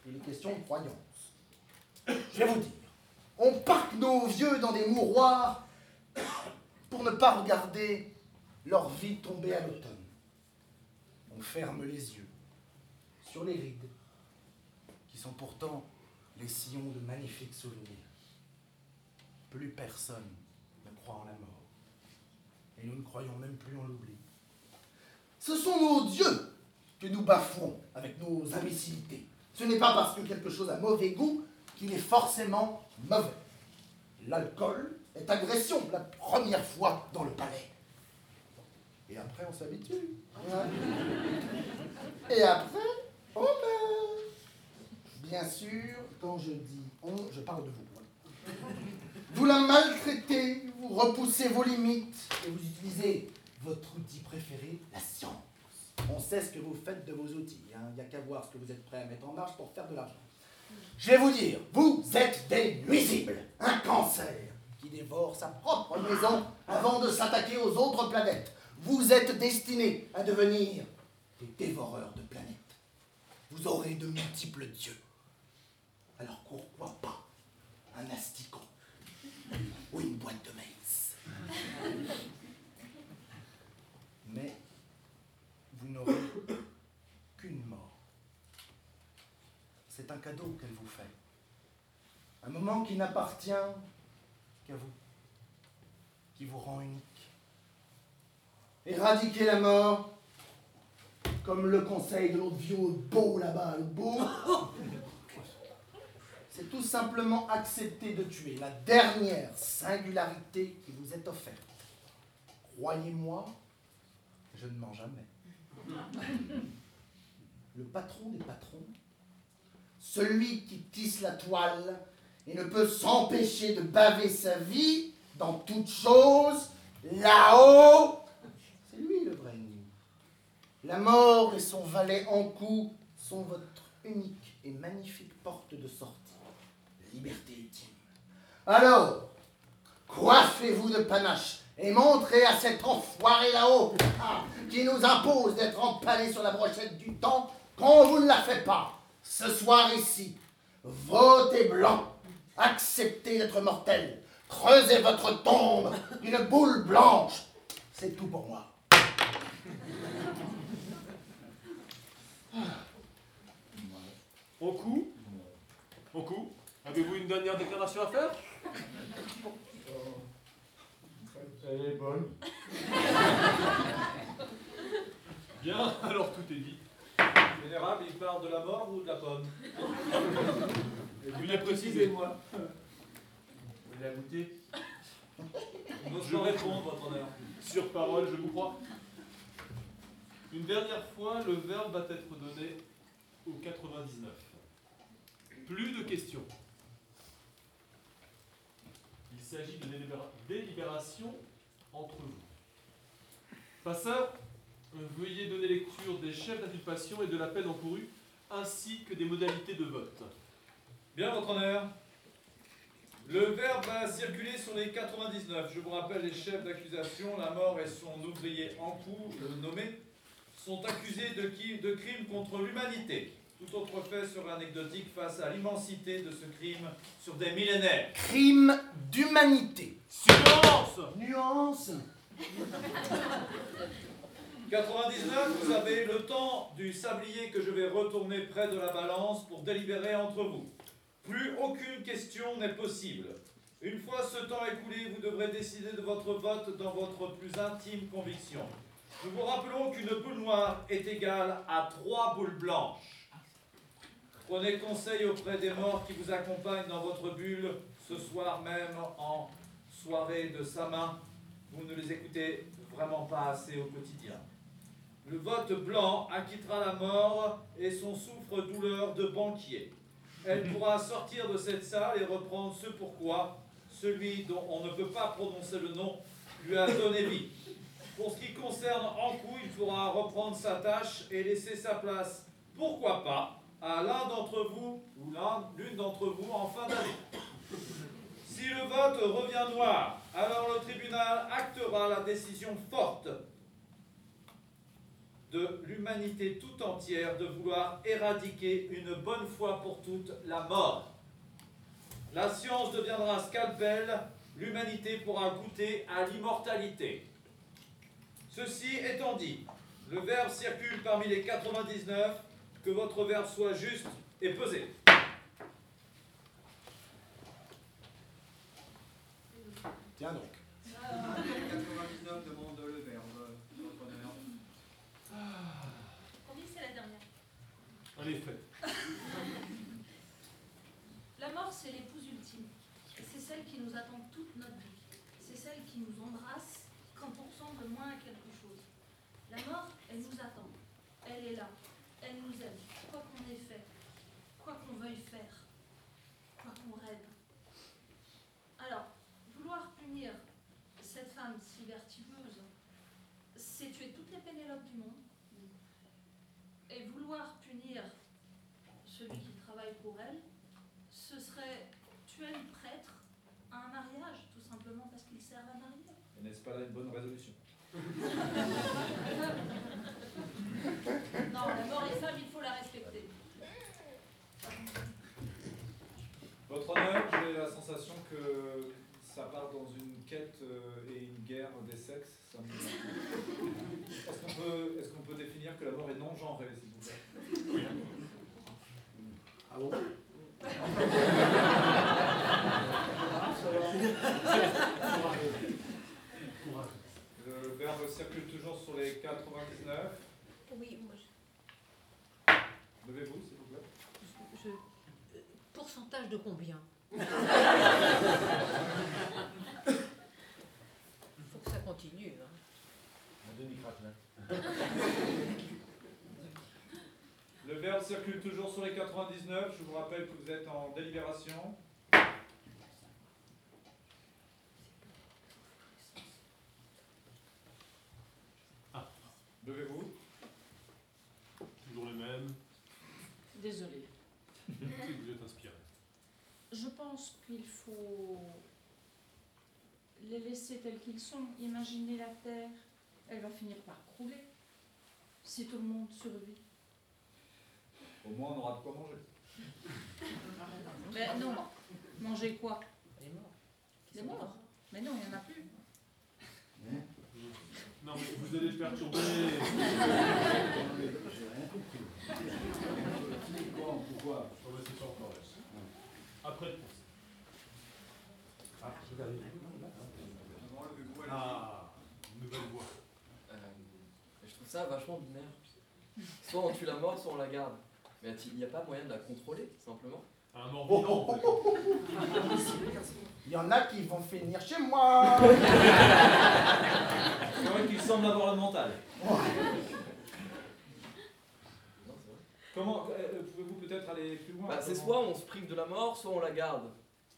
est question de croyance. Je vais vous dire, on parque nos vieux dans des mouroirs pour ne pas regarder leur vie tomber à l'automne. On ferme les yeux sur les rides, qui sont pourtant les sillons de magnifiques souvenirs. Plus personne ne croit en la mort. Et nous ne croyons même plus en l'oubli. Ce sont nos dieux que nous bafouons avec nos imbécilités. Ce n'est pas parce que quelque chose a mauvais goût qu'il est forcément mauvais. L'alcool est agression la première fois dans le palais. Et après, on s'habitue. Et après, on. Bien sûr, quand je dis on, je parle de vous. Vous la maltraitez, vous repoussez vos limites et vous utilisez votre outil préféré, la science. On sait ce que vous faites de vos outils. hein. Il n'y a qu'à voir ce que vous êtes prêt à mettre en marche pour faire de l'argent. Je vais vous dire, vous êtes des nuisibles, un cancer qui dévore sa propre maison avant de s'attaquer aux autres planètes. Vous êtes destinés à devenir des dévoreurs de planètes. Vous aurez de multiples dieux. Alors pourquoi pas un asticot ou une boîte de maïs Mais vous n'aurez qu'une mort. C'est un cadeau qu'elle vous fait. Un moment qui n'appartient qu'à vous, qui vous rend unique. Éradiquer la mort, comme le conseil de l'autre vieux beau là-bas, le beau. C'est tout simplement accepter de tuer la dernière singularité qui vous est offerte. Croyez-moi, je ne mens jamais. Le patron des patrons, celui qui tisse la toile et ne peut s'empêcher de baver sa vie dans toute chose, là-haut, c'est lui le vrai ennemi. La mort et son valet en cou sont votre unique et magnifique porte de sortie. Liberté ultime. Alors, coiffez-vous de panache et montrez à cet enfoiré là-haut ah, qui nous impose d'être empalé sur la brochette du temps qu'on vous ne la fait pas. Ce soir ici, votez blanc, acceptez d'être mortel, creusez votre tombe d'une boule blanche. C'est tout pour moi. En coup coup Avez-vous une dernière déclaration à faire? Elle est bonne. Bien, alors tout est dit. Général, il parle de la mort ou de la pomme Vous l'avez précisé. moi. Vous l'avez goûté pas répondre, votre honneur. Sur parole, je vous crois. Une dernière fois, le verbe va être donné au 99. Plus de questions. Il s'agit de délibéra- délibération entre vous. Passeur, veuillez donner lecture des chefs d'inculpation et de la peine encourue, ainsi que des modalités de vote. Bien, votre honneur. Le verbe va circuler sur les 99. Je vous rappelle les chefs d'accusation, la mort et son ouvrier en coup, le nommé, sont accusés de, crimes contre l'humanité. Tout autre fait serait anecdotique face à l'immensité de ce crime sur des millénaires. Crime d'humanité. Silence Nuance 99, vous avez le temps du sablier que je vais retourner près de la balance pour délibérer entre vous. Plus aucune question n'est possible. Une fois ce temps écoulé, vous devrez décider de votre vote dans votre plus intime conviction. Nous vous rappelons qu'une boule noire est égale à trois boules blanches. Prenez conseil auprès des morts qui vous accompagnent dans votre bulle ce soir même en soirée de sa main. Vous ne les écoutez vraiment pas assez au quotidien. Le vote blanc acquittera la mort et son souffre-douleur de banquier. Elle pourra sortir de cette salle et reprendre ce pourquoi celui dont on ne peut pas prononcer le nom lui a donné vie. Pour ce qui concerne Ankou, il faudra reprendre sa tâche et laisser sa place, pourquoi pas, à l'un d'entre vous ou l'une d'entre vous en fin d'année. Si le vote revient noir, alors le tribunal actera la décision forte de l'humanité tout entière de vouloir éradiquer une bonne fois pour toutes la mort. La science deviendra scalpel, l'humanité pourra goûter à l'immortalité. Ceci étant dit, le verbe circule parmi les 99, que votre verbe soit juste et pesé. Tiens donc. 99 demande le verbe. Votre honneur. Promis, c'est la dernière? En effet. La mort, c'est l'épouse ultime. C'est celle qui nous attend toute notre vie. C'est celle qui nous embrasse quand on ressemble moins à quelque chose. La mort, elle nous attend. Elle est là. Elle nous aime. Quoi qu'on ait fait. Quoi qu'on veuille faire. Quoi qu'on rêve. Alors, vouloir punir cette femme si vertigeuse, c'est tuer toutes les Pénélopes du monde. Et vouloir punir celui qui travaille pour elle, ce serait tuer le prêtre à un mariage, tout simplement parce qu'il sert à marier. Et N'est-ce pas là une bonne résolution? Non, la mort des femmes, il faut la respecter. Votre honneur, j'ai la sensation que ça part dans une quête euh, et une guerre des sexes. Me- Est-ce qu'on peut, est-ce qu'on peut définir que la mort est non genrée, s'il vous plaît? Ah bon? (laughs) verbe circule toujours sur les 99. Oui, moi, je- Levez-vous, s'il vous plaît. je- euh, pourcentage de combien? (laughs) Faut que ça continue. hein. Un demi-craquelin. Le verbe circule toujours sur les 99. Je vous rappelle que vous êtes en délibération. Levez-vous. Toujours le même. Désolée. Vous êtes inspiré. Je pense qu'il faut les laisser tels qu'ils sont. Imaginez la Terre, elle va finir par crouler si tout le monde survit. Au moins, on aura de quoi manger. Mais non, manger quoi? Elle est morte. Des morts. Mais non, il n'y en a plus. Non, mais vous allez perturber. Pourquoi On va c'est encore là. Après le procès. Ah, c'est arrivé. Ah, nouvelle voix. Euh, je trouve ça vachement binaire. Soit on tue la mort, soit on la garde. Mais il n'y a pas moyen de la contrôler, simplement. Un mort Oh, oh, oh, oh, oh. Il y en a qui vont finir chez moi. C'est vrai qu'il semble avoir le mental. Comment euh, pouvez-vous peut-être aller plus loin Bah, c'est Comment- soit on se prive de la mort, soit on la garde.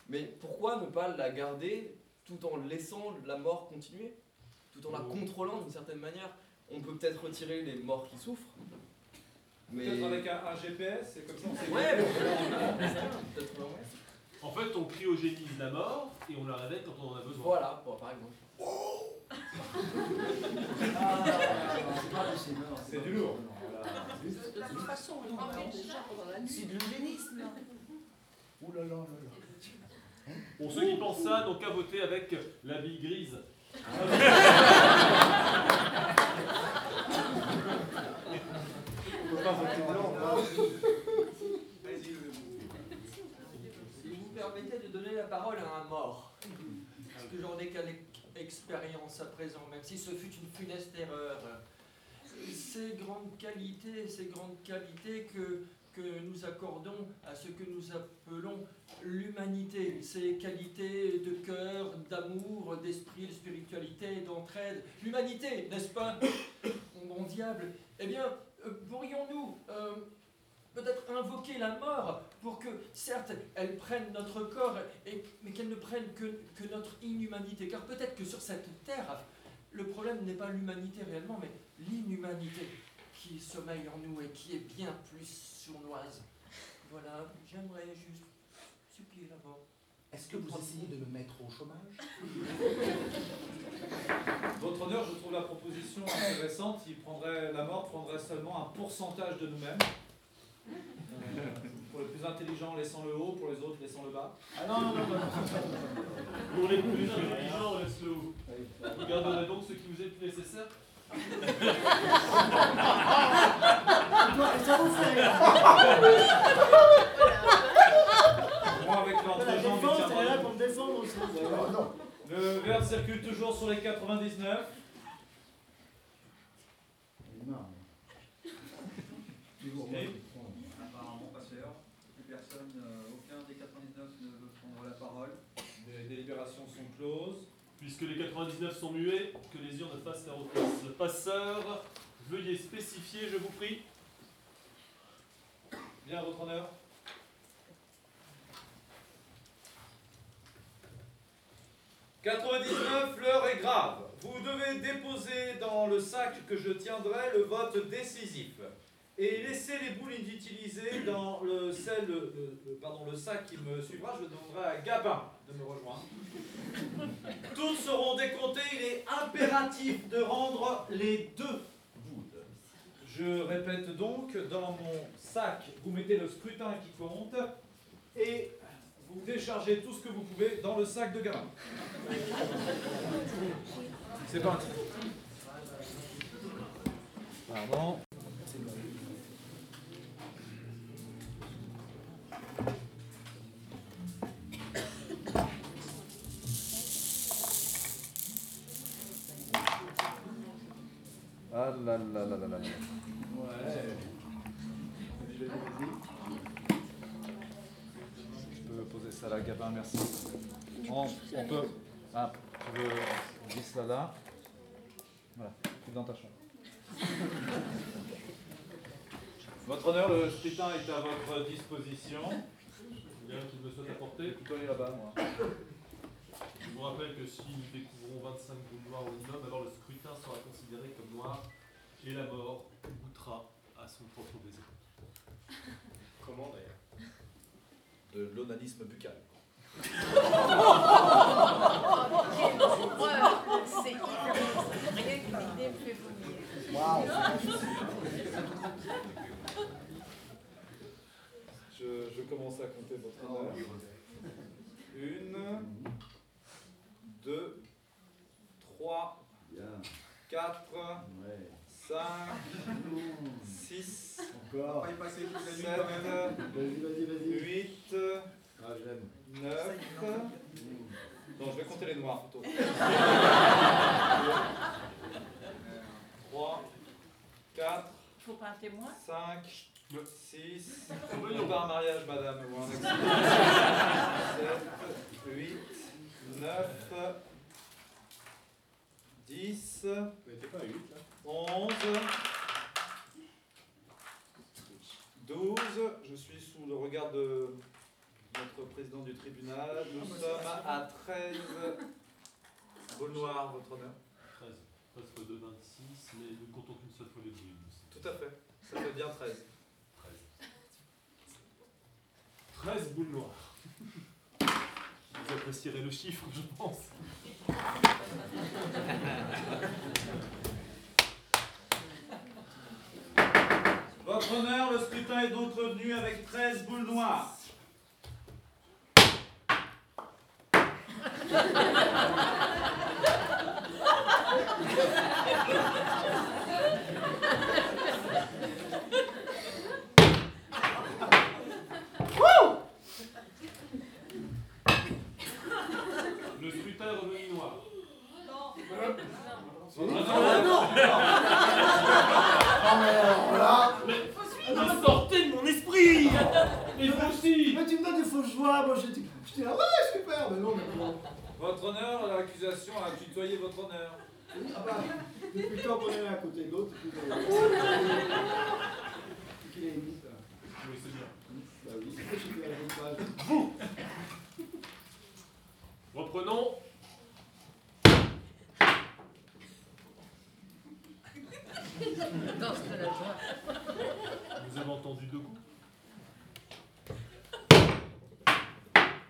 Mais pourquoi ne pas la garder tout en laissant la mort continuer? Tout en la contrôlant d'une certaine manière On peut peut-être retirer les morts qui souffrent. Mais... Peut-être avec un, un GPS, c'est comme ça on sait. Ouais, bon, peut-être ouais. En fait, on cryogénise la mort et on la réveille quand on en a besoin. Voilà, bon, par exemple. C'est du lourd. De toute façon, on en fait déjà pendant la nuit. C'est de l'eugénisme. Ouh là là là là. Pour ceux qui pensent ça, donc à voter avec la bille grise (laughs) Si vous me permettez de la parole à un mort, que j'en ai qu'à l'expérience à présent, même si ce fut une funeste erreur. Ces grandes qualités, ces grandes qualités que, que nous accordons à ce que nous appelons l'humanité, ces qualités de cœur, d'amour, d'esprit, de spiritualité, d'entraide, l'humanité, n'est-ce pas? Mon diable, eh bien, euh, pourrions-nous euh, peut-être invoquer la mort pour que, certes, elle prenne notre corps, et, mais qu'elle ne prenne que, que notre inhumanité. Car peut-être que sur cette terre, le problème n'est pas l'humanité réellement, mais l'inhumanité qui sommeille en nous et qui est bien plus sournoise. Voilà, j'aimerais juste supplier la mort. Est-ce que vous essayez de me mettre au chômage? (laughs) Votre honneur, je trouve la proposition intéressante. Il prendrait, la mort prendrait seulement un pourcentage de nous-mêmes. (laughs) Pour les plus intelligents, laissant le haut, pour les autres, laissant le bas. Ah non, non, non, non. Pour les plus intelligents, on laisse le haut. Vous garderez donc ce qui vous est plus nécessaire Ça vous fait (laughs) Moi, avec l'entre-jambe, tiendra là le pour me défendre aussi. Le verbe circule toujours sur les 99. Apparemment pas sûr. Plus personne, euh, aucun des 99 ne veut prendre la parole. Les délibérations sont closes. Puisque les 99 sont muets, que les urnes fassent leur office. Passeur, veuillez spécifier, je vous prie. Bien, votre honneur. « 99, l'heure est grave. Vous devez déposer dans le sac que je tiendrai le vote décisif et laisser les boules inutilisées dans le, sel- le- le- pardon, le sac qui me suivra. Je demanderai à Gabin de me rejoindre. (laughs) Toutes seront décomptées. Il est impératif de rendre les deux boules. Je répète donc, dans mon sac, vous mettez le scrutin qui compte et vous déchargez tout ce que vous pouvez dans le sac de Gabin. C'est parti. Pardon. Ah là là là là là. Ouais. Je peux poser ça là, Gabin, merci. On, on peut. Ah, tu veux. On glisse là là. Voilà, c'est dans ta chambre. Votre honneur, le scrutin est à votre disposition. Bien qu'il me soit apporté. Plutôt aller là-bas, moi. Je vous rappelle que si nous découvrons 25 boules noires au minimum, alors le scrutin sera considéré comme noir et la mort goûtera à son propre baiser. (laughs) Comment d'ailleurs? De l'onanisme buccal. (laughs) C'est rien me fait vomir. Je, je commence à compter votre honneur. Une, deux, trois, quatre, cinq, six, On va y passer toute la nuit sept, quand même. Vas-y, vas-y, vas-y. huit, Ah, j'aime. neuf. Non, je vais compter les noirs plutôt. Trois, quatre, Il faut pas un témoin 5, 6, Voyons. pas un mariage, madame, ou un accident. 7, 8, 9, 10, 11, 12. Je suis sous le regard de notre président du tribunal. Nous sommes à 13 boules noires, votre honneur. 13. 13 fois 2, 26, mais nous ne comptons qu'une seule fois les boules. Tout à fait. Ça fait bien 13. 13 boules noires. Vous apprécierez le chiffre, je pense. (laughs) Votre honneur, le scrutin est donc revenu avec 13 boules noires. Le scrutin est revenu noir. Non. Hein ah non. Ah non. Ah esprit Mais vous aussi Mais tu me donnes des fausses joies, moi j'étais j'étais là, ouais super, mais non, mais non. Votre honneur, l'accusation a tutoyé votre honneur. Ah bah, depuis quand qu'on est l'un à côté de l'autre, qu'on qu'il est mis ça. Oui, c'est bien. Bah oui, c'est je à la bonne page. Vous Reprenons. Danse de la joie. Vous avez entendu deux coups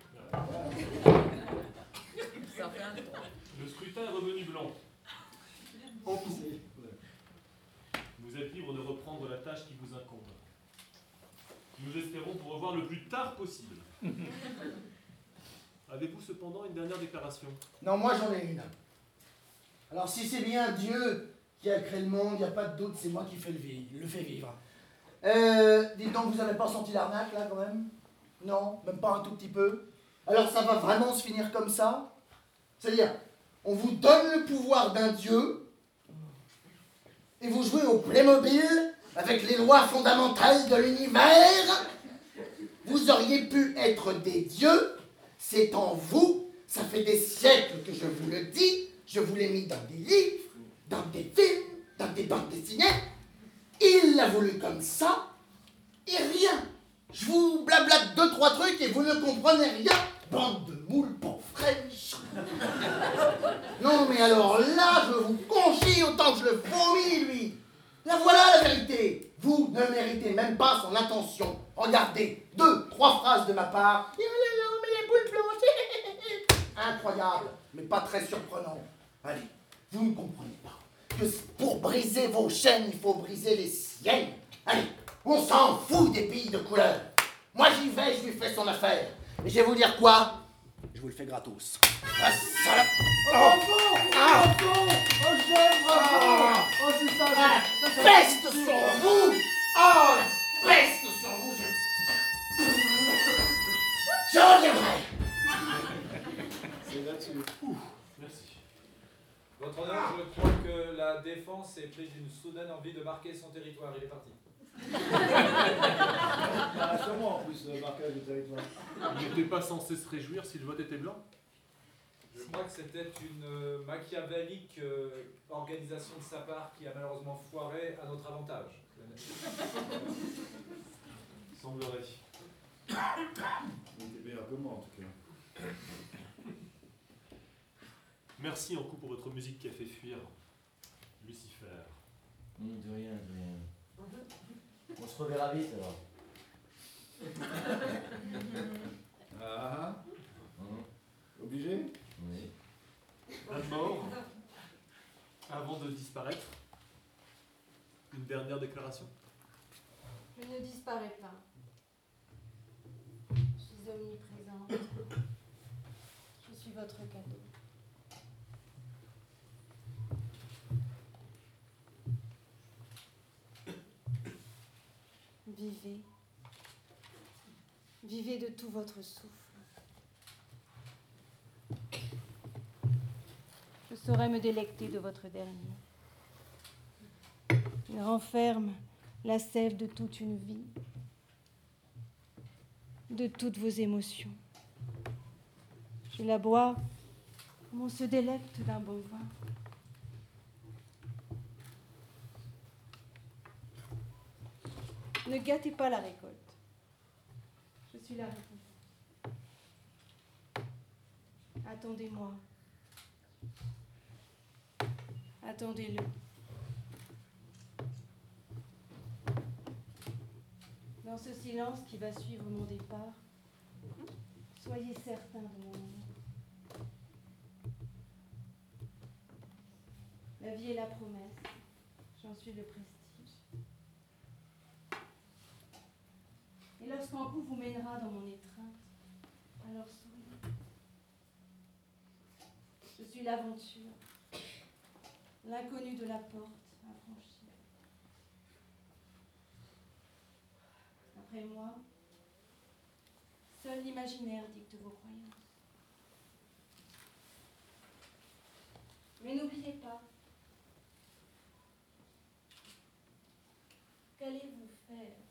Ça fait un tour. Le scrutin est revenu blanc. En tout. Vous êtes libre de reprendre la tâche qui vous incombe. Nous espérons vous revoir le plus tard possible. (laughs) Avez-vous cependant une dernière déclaration? Non, moi j'en ai une. Alors si c'est bien Dieu qui a créé le monde, il n'y a pas de doute, c'est moi qui fais le, le fais vivre. Euh, dites donc, vous n'avez pas senti l'arnaque là quand même? Non Même pas un tout petit peu? Alors ça va vraiment se finir comme ça? C'est-à-dire, on vous donne le pouvoir d'un Dieu et vous jouez au Playmobil avec les lois fondamentales de l'univers Vous auriez pu être des dieux, c'est en vous, ça fait des siècles que je vous le dis, je vous l'ai mis dans des livres, dans des films, dans des bandes dessinées. Il l'a voulu comme ça, et rien. Je vous blablate deux, trois trucs et vous ne comprenez rien. Bande de moules pour. (laughs) Non, mais alors là, je vous conchis autant que je le vomis, lui. Là, voilà la vérité. Vous ne méritez même pas son attention. Regardez, deux, trois phrases de ma part. Mais les boules blanches. (laughs) Incroyable, mais pas très surprenant. Allez, vous ne comprenez pas que pour briser vos chaînes, il faut briser les siennes. Allez, on s'en fout des pays de couleur. Moi, j'y vais, je lui fais son affaire. Et je vais vous dire quoi? Je vous le fais gratos. Ah, salope. Oh, bravo Ah. Bravo Oh, j'aime, bravo Ah. Oh, c'est ça, Ah, ça, ça, peste sur vous Oh, la peste sur vous Je, je reviendrai C'est là-dessus. Merci. Votre honneur, je crois que la défense est prise d'une soudaine envie de marquer son territoire. Il est parti. Bah, sûrement en plus, le marquage du territoire. Il n'était pas censé se réjouir si le vote était blanc? Je crois que c'était une euh, machiavélique euh, organisation de sa part qui a malheureusement foiré à notre avantage. (laughs) Semblerait. Il était meilleur que moi en tout cas. Merci en coup pour votre musique qui a fait fuir Lucifer. Hum, de rien, de rien. On se reverra vite alors. Ah Hum, Obligé Oui. Un mort, avant de disparaître, une dernière déclaration. Je ne disparais pas. Je suis omniprésente. Je suis votre cadeau. Vivez. Vivez de tout votre souffle. Je saurai me délecter de votre dernier. Il renferme la sève de toute une vie, de toutes vos émotions. Je la bois comme on se délecte d'un bon vin. Ne gâtez pas la récolte. Je suis la récolte. Attendez-moi. Attendez-le. Dans ce silence qui va suivre mon départ, soyez certain de mon amour. La vie est la promesse, j'en suis le prestige. lorsqu'un coup vous mènera dans mon étreinte, alors souris. Je suis l'aventure, l'inconnu de la porte à franchir. Après moi, seul l'imaginaire dicte vos croyances. Mais n'oubliez pas qu'allez-vous faire?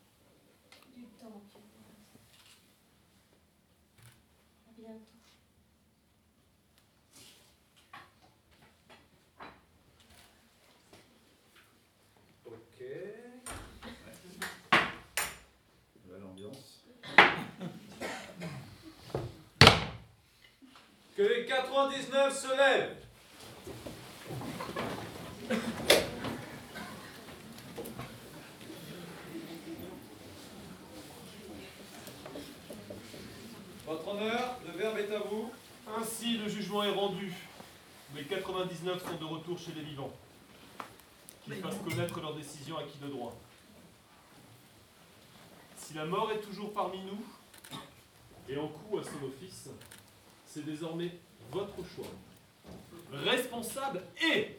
Que les 99 se lèvent. Votre honneur, le verbe est à vous. Ainsi, le jugement est rendu. Les 99 sont de retour chez les vivants. Qu'ils fassent connaître leur décision à qui de droit. Si la mort est toujours parmi nous, et en coup à son office, c'est désormais votre choix. Responsable et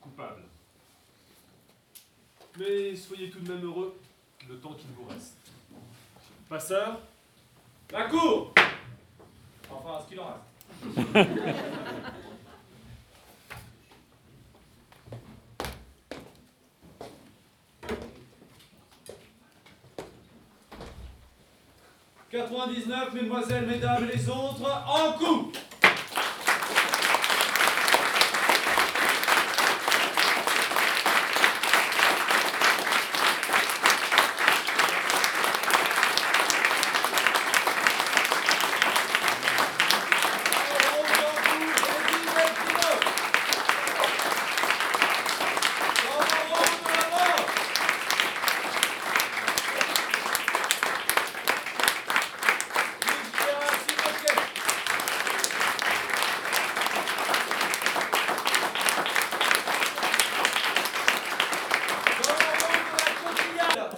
coupable. Mais soyez tout de même heureux le temps qu'il vous reste. Passeur, La cour Enfin, ce qu'il en reste. (laughs) « 99, mesdemoiselles, mesdames et les autres, en coup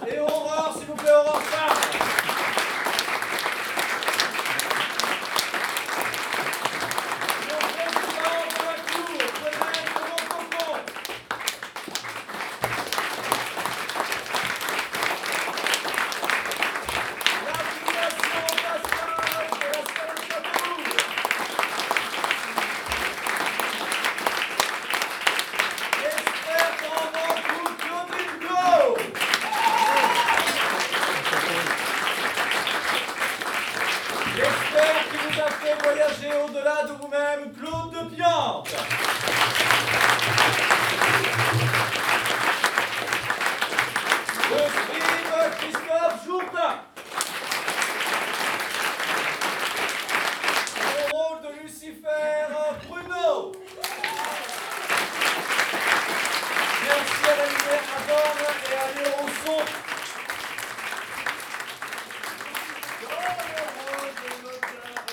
Et Aurore, s'il vous plaît, Aurore, ça J'espère qu'il vous a fait voyager au-delà de vous-même, Claude de Piante. Le scribe Christophe Jourdain. Au rôle de Lucifer Bruno. Merci à la lumière Adam et à Léon Son.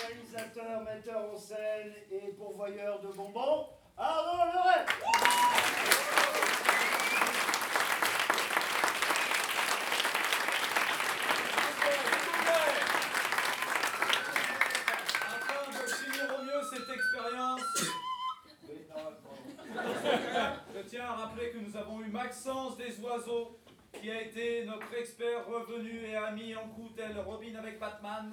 réalisateur, metteur en scène et pourvoyeur de bonbons, Arnaud Leray. Afin de finir au mieux cette expérience, je tiens à rappeler que nous avons eu Maxence des Oiseaux, qui a été notre expert revenu et ami en coup Robin avec Batman.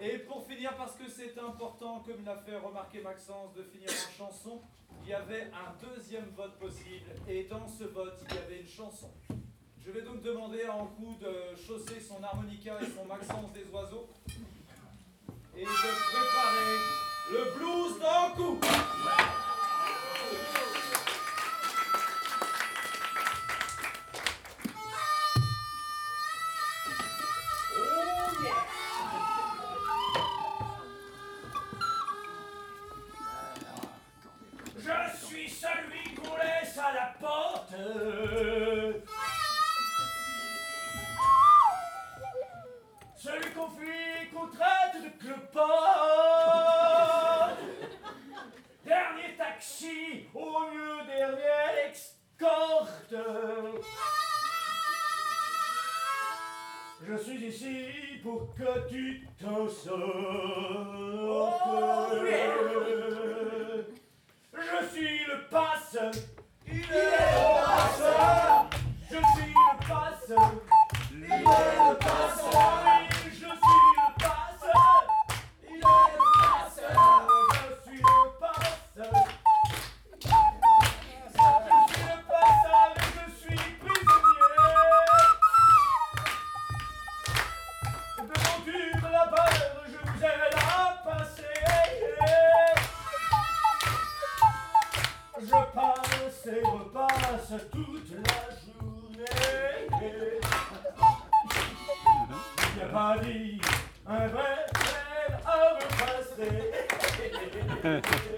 Et pour finir, parce que c'est important, comme l'a fait remarquer Maxence, de finir en chanson, il y avait un deuxième vote possible, et dans ce vote, il y avait une chanson. Je vais donc demander à Ankou de chausser son harmonica et son Maxence des Oiseaux, et de préparer le blues d'Ankou. Pour que tu t'en sortes. Je suis le passeur. Il est le passeur. Marie, un verre, un repas